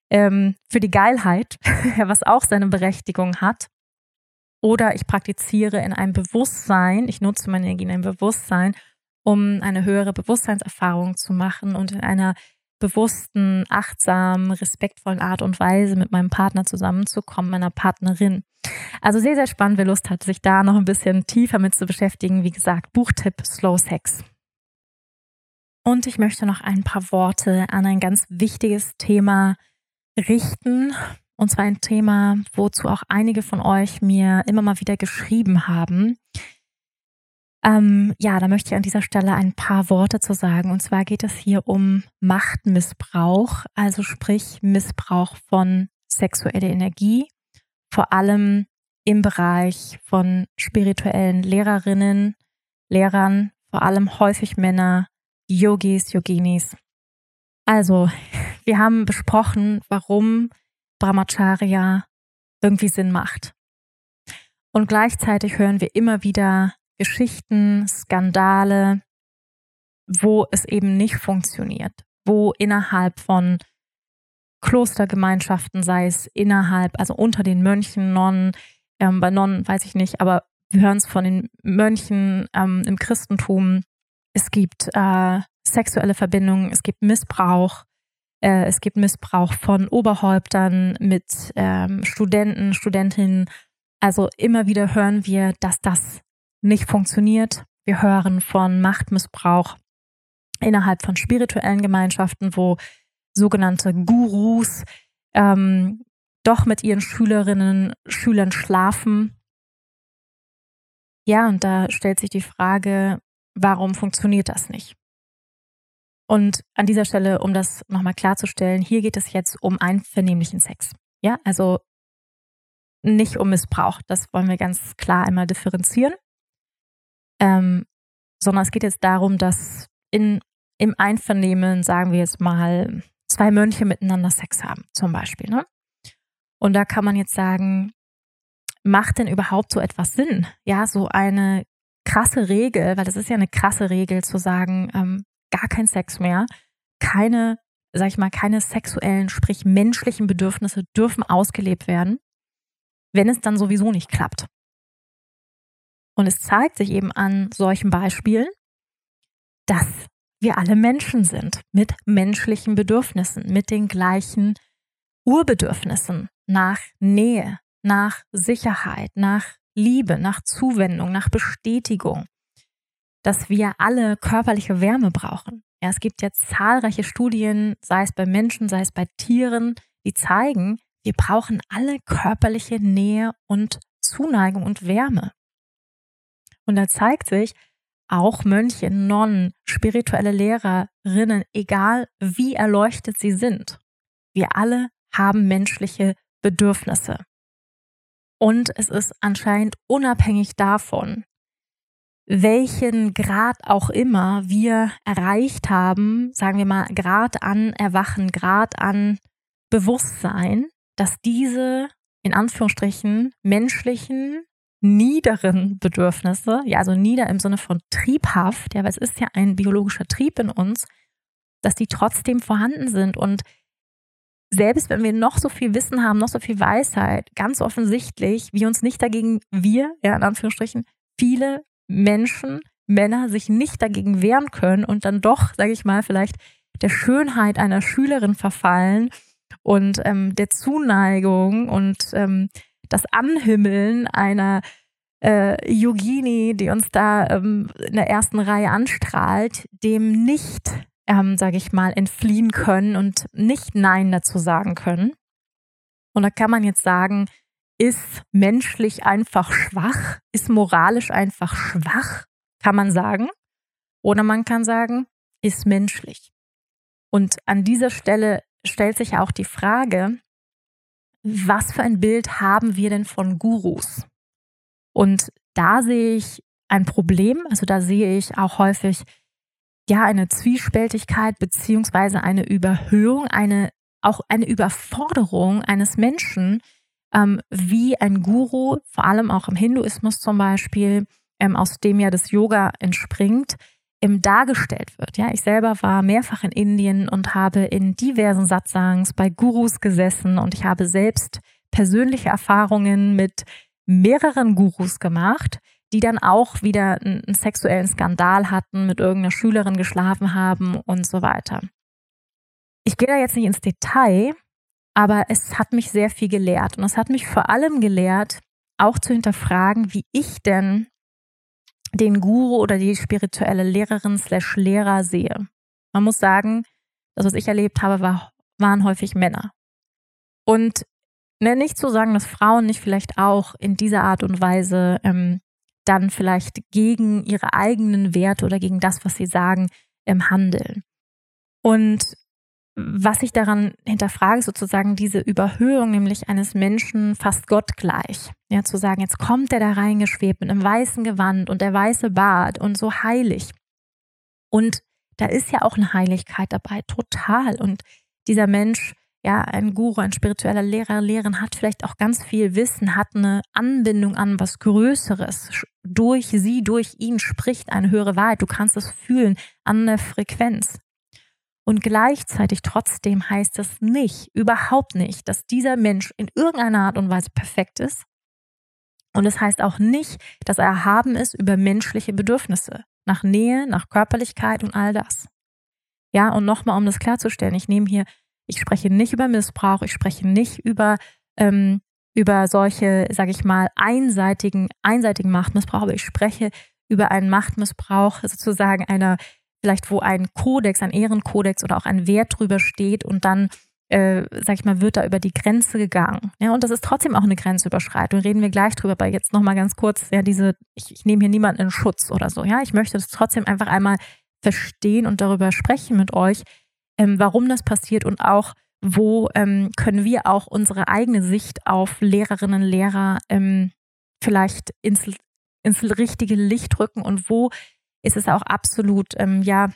ähm, für die Geilheit, was auch seine Berechtigung hat. Oder ich praktiziere in einem Bewusstsein, ich nutze meine Energie in einem Bewusstsein, um eine höhere Bewusstseinserfahrung zu machen und in einer bewussten, achtsamen, respektvollen Art und Weise mit meinem Partner zusammenzukommen, meiner Partnerin. Also sehr, sehr spannend, wer Lust hat, sich da noch ein bisschen tiefer mit zu beschäftigen. Wie gesagt, Buchtipp Slow Sex. Und ich möchte noch ein paar Worte an ein ganz wichtiges Thema richten, und zwar ein Thema, wozu auch einige von euch mir immer mal wieder geschrieben haben. Ähm, ja, da möchte ich an dieser Stelle ein paar Worte zu sagen. Und zwar geht es hier um Machtmissbrauch, also sprich Missbrauch von sexueller Energie, vor allem im Bereich von spirituellen Lehrerinnen, Lehrern, vor allem häufig Männer, Yogis, Yoginis. Also, wir haben besprochen, warum Brahmacharya irgendwie Sinn macht. Und gleichzeitig hören wir immer wieder Geschichten, Skandale, wo es eben nicht funktioniert, wo innerhalb von Klostergemeinschaften, sei es innerhalb, also unter den Mönchen, Nonnen, ähm, bei Nonnen weiß ich nicht, aber wir hören es von den Mönchen ähm, im Christentum. Es gibt äh, sexuelle Verbindungen, es gibt Missbrauch, äh, es gibt Missbrauch von Oberhäuptern mit ähm, Studenten, Studentinnen. Also immer wieder hören wir, dass das nicht funktioniert. Wir hören von Machtmissbrauch innerhalb von spirituellen Gemeinschaften, wo sogenannte Gurus ähm, doch mit ihren Schülerinnen, Schülern schlafen. Ja, und da stellt sich die Frage, warum funktioniert das nicht? Und an dieser Stelle, um das nochmal klarzustellen, hier geht es jetzt um einvernehmlichen Sex. Ja, also nicht um Missbrauch. Das wollen wir ganz klar einmal differenzieren. Ähm, sondern es geht jetzt darum, dass in, im Einvernehmen, sagen wir jetzt mal, zwei Mönche miteinander Sex haben, zum Beispiel. Ne? Und da kann man jetzt sagen, macht denn überhaupt so etwas Sinn? Ja, so eine krasse Regel, weil das ist ja eine krasse Regel zu sagen, ähm, gar kein Sex mehr, keine, sag ich mal, keine sexuellen, sprich menschlichen Bedürfnisse dürfen ausgelebt werden, wenn es dann sowieso nicht klappt. Und es zeigt sich eben an solchen Beispielen, dass wir alle Menschen sind mit menschlichen Bedürfnissen, mit den gleichen Urbedürfnissen nach Nähe, nach Sicherheit, nach Liebe, nach Zuwendung, nach Bestätigung, dass wir alle körperliche Wärme brauchen. Ja, es gibt jetzt zahlreiche Studien, sei es bei Menschen, sei es bei Tieren, die zeigen, wir brauchen alle körperliche Nähe und Zuneigung und Wärme. Und da zeigt sich, auch Mönche, Nonnen, spirituelle Lehrerinnen, egal wie erleuchtet sie sind, wir alle haben menschliche Bedürfnisse. Und es ist anscheinend unabhängig davon, welchen Grad auch immer wir erreicht haben, sagen wir mal Grad an Erwachen, Grad an Bewusstsein, dass diese in Anführungsstrichen menschlichen niederen Bedürfnisse, ja, also nieder im Sinne von triebhaft, ja, weil es ist ja ein biologischer Trieb in uns, dass die trotzdem vorhanden sind. Und selbst wenn wir noch so viel Wissen haben, noch so viel Weisheit, ganz offensichtlich, wir uns nicht dagegen, wir, ja, in Anführungsstrichen, viele Menschen, Männer sich nicht dagegen wehren können und dann doch, sage ich mal, vielleicht der Schönheit einer Schülerin verfallen und ähm, der Zuneigung und ähm, das Anhimmeln einer äh, Yogini, die uns da ähm, in der ersten Reihe anstrahlt, dem nicht, ähm, sage ich mal, entfliehen können und nicht Nein dazu sagen können. Und da kann man jetzt sagen, ist menschlich einfach schwach, ist moralisch einfach schwach, kann man sagen. Oder man kann sagen, ist menschlich. Und an dieser Stelle stellt sich auch die Frage, was für ein Bild haben wir denn von Gurus? Und da sehe ich ein Problem, also da sehe ich auch häufig ja eine Zwiespältigkeit beziehungsweise eine Überhöhung, eine auch eine Überforderung eines Menschen, ähm, wie ein Guru, vor allem auch im Hinduismus zum Beispiel, ähm, aus dem ja das Yoga entspringt, ähm, dargestellt wird. Ja, ich selber war mehrfach in Indien und habe in diversen Satsangs bei Gurus gesessen und ich habe selbst persönliche Erfahrungen mit mehreren Gurus gemacht, die dann auch wieder einen sexuellen Skandal hatten, mit irgendeiner Schülerin geschlafen haben und so weiter. Ich gehe da jetzt nicht ins Detail, aber es hat mich sehr viel gelehrt. Und es hat mich vor allem gelehrt, auch zu hinterfragen, wie ich denn den Guru oder die spirituelle Lehrerin slash Lehrer sehe. Man muss sagen, das, was ich erlebt habe, war, waren häufig Männer. Und ne, nicht zu sagen, dass Frauen nicht vielleicht auch in dieser Art und Weise ähm, dann vielleicht gegen ihre eigenen Werte oder gegen das, was sie sagen, ähm, handeln. Und was ich daran hinterfrage, sozusagen diese Überhöhung nämlich eines Menschen fast gottgleich. Ja, zu sagen, jetzt kommt er da reingeschwebt mit einem weißen Gewand und der weiße Bart und so heilig. Und da ist ja auch eine Heiligkeit dabei, total. Und dieser Mensch, ja, ein Guru, ein spiritueller Lehrer, Lehrerin hat vielleicht auch ganz viel Wissen, hat eine Anbindung an was Größeres. Durch sie, durch ihn spricht eine höhere Wahrheit. Du kannst es fühlen an der Frequenz. Und gleichzeitig trotzdem heißt es nicht, überhaupt nicht, dass dieser Mensch in irgendeiner Art und Weise perfekt ist. Und es heißt auch nicht, dass er erhaben ist über menschliche Bedürfnisse, nach Nähe, nach Körperlichkeit und all das. Ja, und nochmal, um das klarzustellen, ich nehme hier, ich spreche nicht über Missbrauch, ich spreche nicht über, ähm, über solche, sage ich mal, einseitigen, einseitigen Machtmissbrauch, aber ich spreche über einen Machtmissbrauch sozusagen einer vielleicht wo ein Kodex, ein Ehrenkodex oder auch ein Wert drüber steht und dann, äh, sag ich mal, wird da über die Grenze gegangen. Ja, und das ist trotzdem auch eine Grenzüberschreitung. Reden wir gleich drüber, aber jetzt nochmal ganz kurz, ja, diese, ich, ich nehme hier niemanden in Schutz oder so. Ja, ich möchte das trotzdem einfach einmal verstehen und darüber sprechen mit euch, ähm, warum das passiert und auch, wo ähm, können wir auch unsere eigene Sicht auf Lehrerinnen, Lehrer ähm, vielleicht ins, ins richtige Licht rücken und wo ist es auch absolut ähm, ja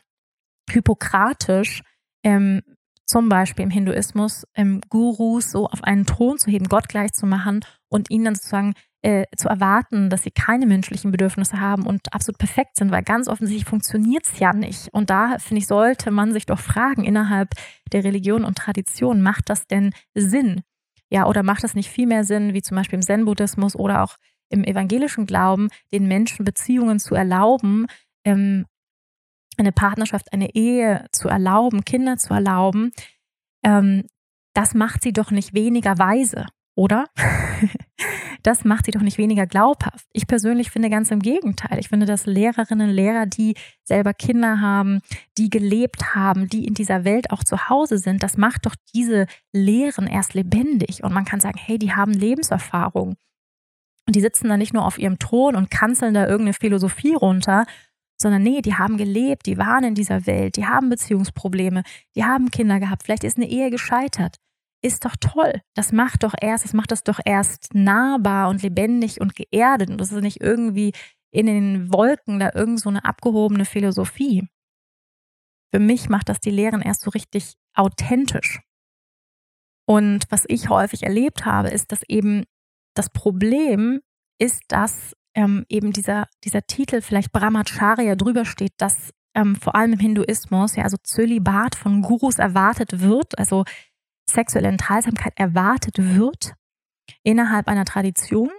hypokratisch, ähm, zum Beispiel im Hinduismus ähm, Gurus so auf einen Thron zu heben, Gott gleich zu machen und ihnen dann sozusagen äh, zu erwarten, dass sie keine menschlichen Bedürfnisse haben und absolut perfekt sind, weil ganz offensichtlich funktioniert es ja nicht. Und da, finde ich, sollte man sich doch fragen, innerhalb der Religion und Tradition, macht das denn Sinn? Ja, oder macht das nicht viel mehr Sinn, wie zum Beispiel im Zen-Buddhismus oder auch im evangelischen Glauben, den Menschen Beziehungen zu erlauben, ähm, eine Partnerschaft, eine Ehe zu erlauben, Kinder zu erlauben, ähm, das macht sie doch nicht weniger weise, oder? das macht sie doch nicht weniger glaubhaft. Ich persönlich finde ganz im Gegenteil. Ich finde, dass Lehrerinnen, Lehrer, die selber Kinder haben, die gelebt haben, die in dieser Welt auch zu Hause sind, das macht doch diese Lehren erst lebendig. Und man kann sagen, hey, die haben Lebenserfahrung. Und die sitzen da nicht nur auf ihrem Thron und kanzeln da irgendeine Philosophie runter, sondern nee, die haben gelebt, die waren in dieser Welt, die haben Beziehungsprobleme, die haben Kinder gehabt, vielleicht ist eine Ehe gescheitert. Ist doch toll. Das macht doch erst, das macht das doch erst nahbar und lebendig und geerdet und das ist nicht irgendwie in den Wolken da irgend so eine abgehobene Philosophie. Für mich macht das die Lehren erst so richtig authentisch. Und was ich häufig erlebt habe, ist, dass eben das Problem ist, dass ähm, eben dieser, dieser Titel vielleicht Brahmacharya drüber steht, dass ähm, vor allem im Hinduismus, ja, also Zölibat von Gurus erwartet wird, also sexuelle Enthaltsamkeit erwartet wird innerhalb einer Tradition,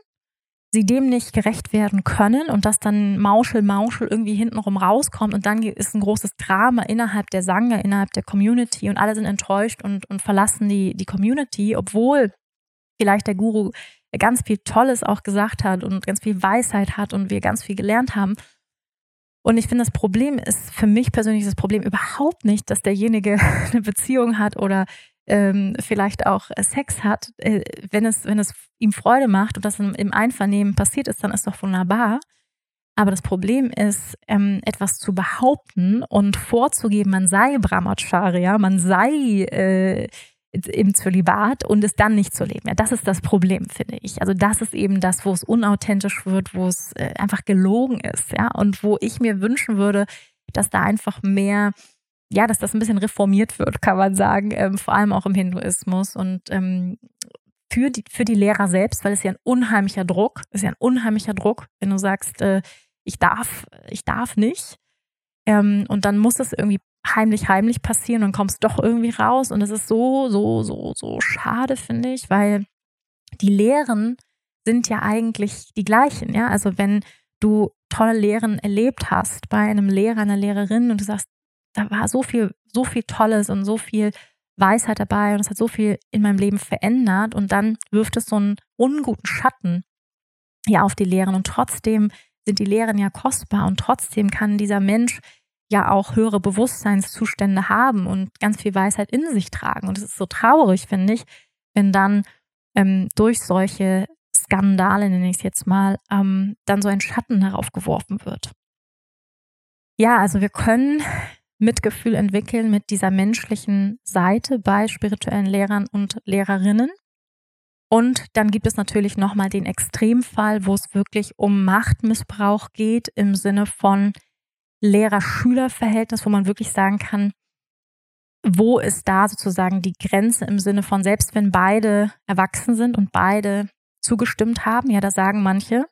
sie dem nicht gerecht werden können und dass dann Mauschel, Mauschel irgendwie hintenrum rauskommt und dann ist ein großes Drama innerhalb der Sanger, innerhalb der Community und alle sind enttäuscht und, und verlassen die, die Community, obwohl vielleicht der Guru ganz viel Tolles auch gesagt hat und ganz viel Weisheit hat und wir ganz viel gelernt haben. Und ich finde, das Problem ist für mich persönlich das Problem überhaupt nicht, dass derjenige eine Beziehung hat oder ähm, vielleicht auch Sex hat, äh, wenn, es, wenn es ihm Freude macht und das im Einvernehmen passiert ist, dann ist doch wunderbar. Aber das Problem ist, ähm, etwas zu behaupten und vorzugeben, man sei Brahmacharya, man sei äh, im Zölibat und es dann nicht zu leben. Ja, das ist das Problem, finde ich. Also das ist eben das, wo es unauthentisch wird, wo es äh, einfach gelogen ist, ja, und wo ich mir wünschen würde, dass da einfach mehr ja, dass das ein bisschen reformiert wird, kann man sagen, ähm, vor allem auch im Hinduismus und ähm, für die, für die Lehrer selbst, weil es ja ein unheimlicher Druck, ist ja ein unheimlicher Druck, wenn du sagst, äh, ich darf, ich darf nicht. Ähm, und dann muss es irgendwie heimlich, heimlich passieren und kommst doch irgendwie raus. Und es ist so, so, so, so schade, finde ich, weil die Lehren sind ja eigentlich die gleichen, ja. Also wenn du tolle Lehren erlebt hast bei einem Lehrer, einer Lehrerin und du sagst, da war so viel, so viel Tolles und so viel Weisheit dabei und es hat so viel in meinem Leben verändert und dann wirft es so einen unguten Schatten ja auf die Lehren und trotzdem sind die Lehren ja kostbar und trotzdem kann dieser Mensch ja auch höhere Bewusstseinszustände haben und ganz viel Weisheit in sich tragen und es ist so traurig, finde ich, wenn dann ähm, durch solche Skandale, nenne ich es jetzt mal, ähm, dann so ein Schatten darauf geworfen wird. Ja, also wir können Mitgefühl entwickeln mit dieser menschlichen Seite bei spirituellen Lehrern und Lehrerinnen. Und dann gibt es natürlich nochmal den Extremfall, wo es wirklich um Machtmissbrauch geht im Sinne von Lehrer-Schüler-Verhältnis, wo man wirklich sagen kann, wo ist da sozusagen die Grenze im Sinne von, selbst wenn beide erwachsen sind und beide zugestimmt haben, ja, da sagen manche,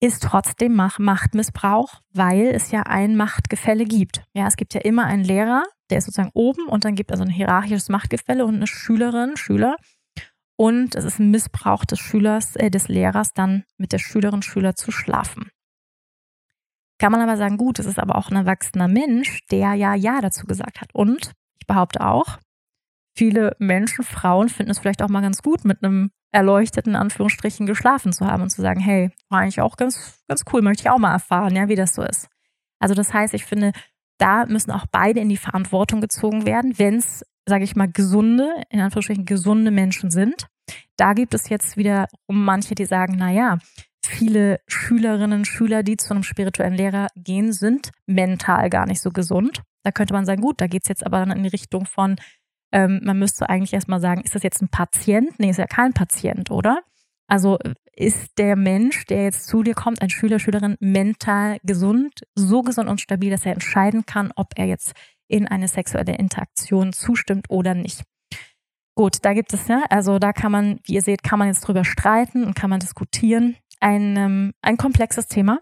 ist trotzdem Machtmissbrauch, weil es ja ein Machtgefälle gibt. Ja, es gibt ja immer einen Lehrer, der ist sozusagen oben und dann gibt es also ein hierarchisches Machtgefälle und eine Schülerin, Schüler. Und es ist ein Missbrauch des Schülers, äh, des Lehrers, dann mit der Schülerin, Schüler zu schlafen. Kann man aber sagen, gut, es ist aber auch ein erwachsener Mensch, der ja Ja dazu gesagt hat. Und ich behaupte auch, viele Menschen, Frauen finden es vielleicht auch mal ganz gut, mit einem erleuchteten Anführungsstrichen geschlafen zu haben und zu sagen, hey, war eigentlich auch ganz, ganz cool, möchte ich auch mal erfahren, ja, wie das so ist. Also das heißt, ich finde, da müssen auch beide in die Verantwortung gezogen werden, wenn es, sage ich mal, gesunde, in Anführungsstrichen gesunde Menschen sind. Da gibt es jetzt wiederum manche, die sagen, na ja, viele Schülerinnen, Schüler, die zu einem spirituellen Lehrer gehen, sind mental gar nicht so gesund. Da könnte man sagen, gut, da geht es jetzt aber dann in die Richtung von, ähm, man müsste eigentlich erstmal sagen, ist das jetzt ein Patient? Nee, ist ja kein Patient, oder? Also ist der Mensch, der jetzt zu dir kommt, ein Schüler, Schülerin, mental gesund, so gesund und stabil, dass er entscheiden kann, ob er jetzt in eine sexuelle Interaktion zustimmt oder nicht. Gut, da gibt es ja, also da kann man, wie ihr seht, kann man jetzt drüber streiten und kann man diskutieren. Ein, ähm, ein komplexes Thema.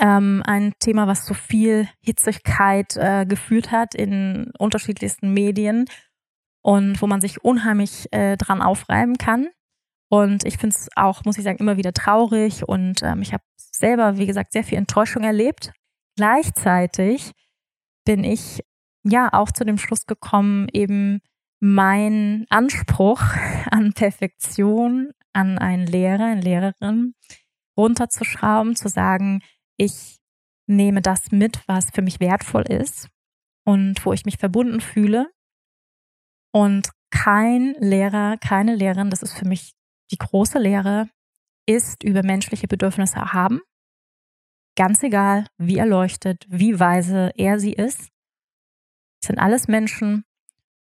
Ähm, ein Thema, was so viel Hitzigkeit äh, geführt hat in unterschiedlichsten Medien und wo man sich unheimlich äh, dran aufreiben kann. Und ich finde es auch, muss ich sagen, immer wieder traurig und ähm, ich habe selber, wie gesagt, sehr viel Enttäuschung erlebt. Gleichzeitig bin ich ja auch zu dem Schluss gekommen, eben mein Anspruch an Perfektion, an einen Lehrer, eine Lehrerin runterzuschrauben, zu sagen, ich nehme das mit, was für mich wertvoll ist und wo ich mich verbunden fühle und kein Lehrer, keine Lehrerin, das ist für mich die große Lehre, ist über menschliche Bedürfnisse erhaben. Ganz egal, wie erleuchtet, wie weise er sie ist. Es sind alles Menschen.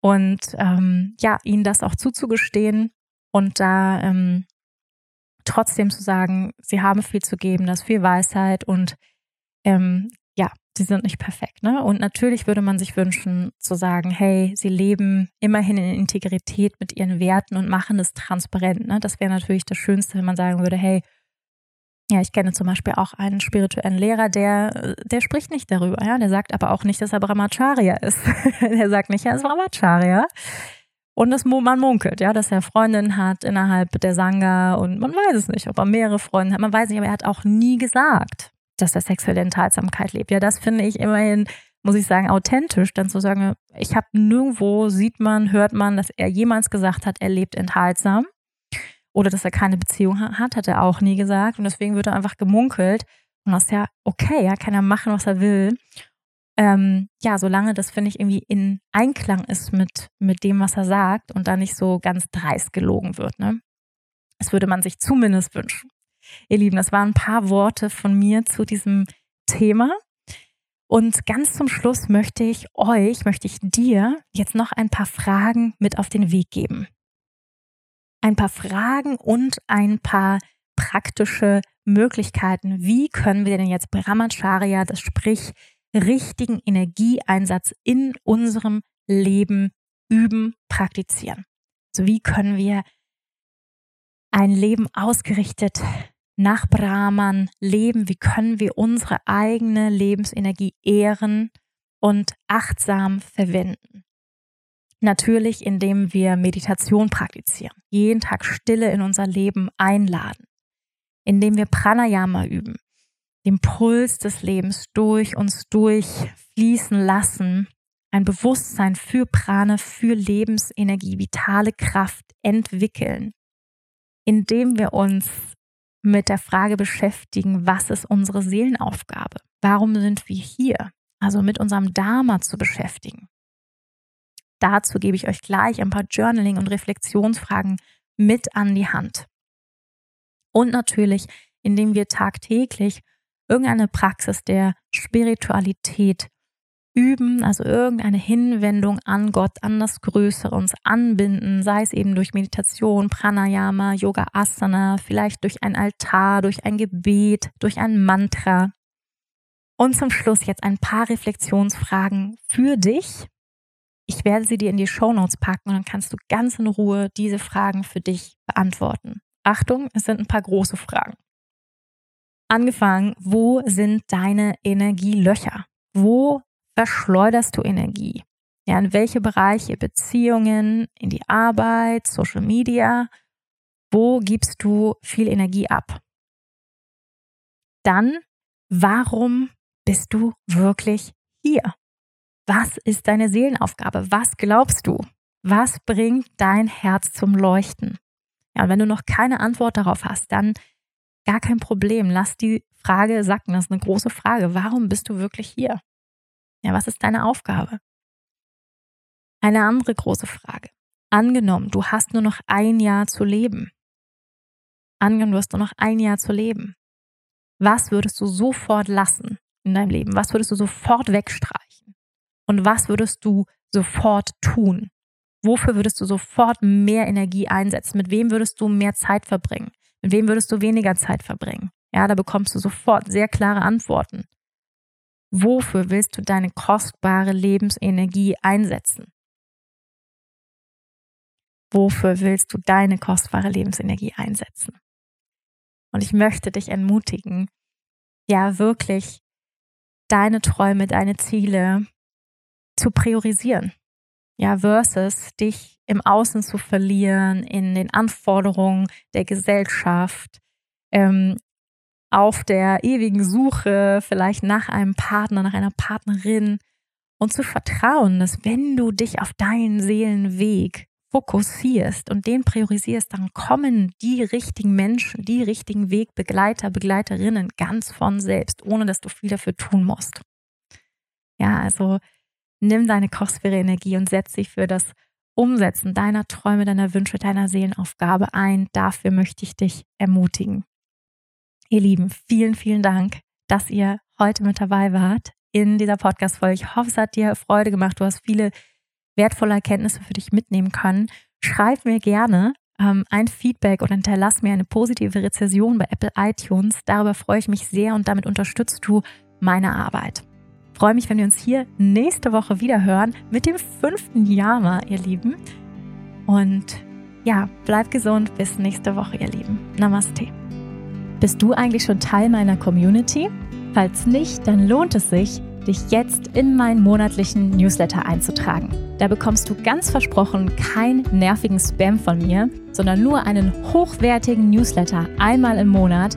Und ähm, ja, ihnen das auch zuzugestehen und da ähm, trotzdem zu sagen, sie haben viel zu geben, das ist viel Weisheit und ähm, sie sind nicht perfekt. Ne? Und natürlich würde man sich wünschen zu sagen, hey, sie leben immerhin in Integrität mit ihren Werten und machen es transparent. Ne? Das wäre natürlich das Schönste, wenn man sagen würde, hey, ja, ich kenne zum Beispiel auch einen spirituellen Lehrer, der, der spricht nicht darüber, ja, der sagt aber auch nicht, dass er Brahmacharya ist. der sagt nicht, er ist Brahmacharya. Und das, man munkelt, ja, dass er Freundinnen hat innerhalb der Sangha und man weiß es nicht, ob er mehrere Freunde hat. Man weiß nicht, aber er hat auch nie gesagt, dass er sexuelle Enthaltsamkeit lebt. Ja, das finde ich immerhin, muss ich sagen, authentisch, dann zu sagen, ich habe nirgendwo, sieht man, hört man, dass er jemals gesagt hat, er lebt enthaltsam oder dass er keine Beziehung hat, hat er auch nie gesagt. Und deswegen wird er einfach gemunkelt. Und das ist ja okay, ja, kann er machen, was er will. Ähm, ja, solange das, finde ich, irgendwie in Einklang ist mit, mit dem, was er sagt und da nicht so ganz dreist gelogen wird. Ne? Das würde man sich zumindest wünschen. Ihr Lieben, das waren ein paar Worte von mir zu diesem Thema. Und ganz zum Schluss möchte ich euch, möchte ich dir jetzt noch ein paar Fragen mit auf den Weg geben. Ein paar Fragen und ein paar praktische Möglichkeiten. Wie können wir denn jetzt Brahmacharya, das sprich richtigen Energieeinsatz in unserem Leben üben, praktizieren? Also wie können wir ein Leben ausgerichtet nach Brahman leben? Wie können wir unsere eigene Lebensenergie ehren und achtsam verwenden? Natürlich, indem wir Meditation praktizieren, jeden Tag Stille in unser Leben einladen, indem wir Pranayama üben, den Puls des Lebens durch uns durchfließen lassen, ein Bewusstsein für Prana, für Lebensenergie, vitale Kraft entwickeln, indem wir uns mit der Frage beschäftigen, was ist unsere Seelenaufgabe? Warum sind wir hier? Also mit unserem Dharma zu beschäftigen. Dazu gebe ich euch gleich ein paar Journaling- und Reflexionsfragen mit an die Hand. Und natürlich, indem wir tagtäglich irgendeine Praxis der Spiritualität üben, also irgendeine Hinwendung an Gott, an das Größere, uns anbinden, sei es eben durch Meditation, Pranayama, Yoga Asana, vielleicht durch ein Altar, durch ein Gebet, durch ein Mantra. Und zum Schluss jetzt ein paar Reflexionsfragen für dich. Ich werde sie dir in die Show Notes packen und dann kannst du ganz in Ruhe diese Fragen für dich beantworten. Achtung, es sind ein paar große Fragen. Angefangen, wo sind deine Energielöcher? Wo verschleuderst du Energie? Ja, in welche Bereiche? Beziehungen, in die Arbeit, Social Media? Wo gibst du viel Energie ab? Dann, warum bist du wirklich hier? Was ist deine Seelenaufgabe? Was glaubst du? Was bringt dein Herz zum Leuchten? Ja, und wenn du noch keine Antwort darauf hast, dann gar kein Problem. Lass die Frage sacken. Das ist eine große Frage. Warum bist du wirklich hier? Ja, was ist deine Aufgabe? Eine andere große Frage. Angenommen, du hast nur noch ein Jahr zu leben. Angenommen, du hast nur noch ein Jahr zu leben. Was würdest du sofort lassen in deinem Leben? Was würdest du sofort wegstreichen? Und was würdest du sofort tun? Wofür würdest du sofort mehr Energie einsetzen? Mit wem würdest du mehr Zeit verbringen? Mit wem würdest du weniger Zeit verbringen? Ja, da bekommst du sofort sehr klare Antworten. Wofür willst du deine kostbare Lebensenergie einsetzen? Wofür willst du deine kostbare Lebensenergie einsetzen? Und ich möchte dich ermutigen, ja wirklich deine Träume, deine Ziele zu priorisieren. Ja, versus dich im Außen zu verlieren, in den Anforderungen der Gesellschaft, ähm, auf der ewigen Suche vielleicht nach einem Partner, nach einer Partnerin und zu vertrauen, dass wenn du dich auf deinen Seelenweg fokussierst und den priorisierst, dann kommen die richtigen Menschen, die richtigen Wegbegleiter, Begleiterinnen ganz von selbst, ohne dass du viel dafür tun musst. Ja, also nimm deine kostbare Energie und setz dich für das Umsetzen deiner Träume, deiner Wünsche, deiner Seelenaufgabe ein. Dafür möchte ich dich ermutigen. Ihr Lieben, vielen, vielen Dank, dass ihr heute mit dabei wart in dieser Podcast-Folge. Ich hoffe, es hat dir Freude gemacht. Du hast viele wertvolle Erkenntnisse für dich mitnehmen können. Schreib mir gerne ähm, ein Feedback oder hinterlass mir eine positive Rezession bei Apple iTunes. Darüber freue ich mich sehr und damit unterstützt du meine Arbeit. Freue mich, wenn wir uns hier nächste Woche wieder hören mit dem fünften Yama, ihr Lieben. Und ja, bleib gesund. Bis nächste Woche, ihr Lieben. Namaste. Bist du eigentlich schon Teil meiner Community? Falls nicht, dann lohnt es sich, dich jetzt in meinen monatlichen Newsletter einzutragen. Da bekommst du ganz versprochen keinen nervigen Spam von mir, sondern nur einen hochwertigen Newsletter einmal im Monat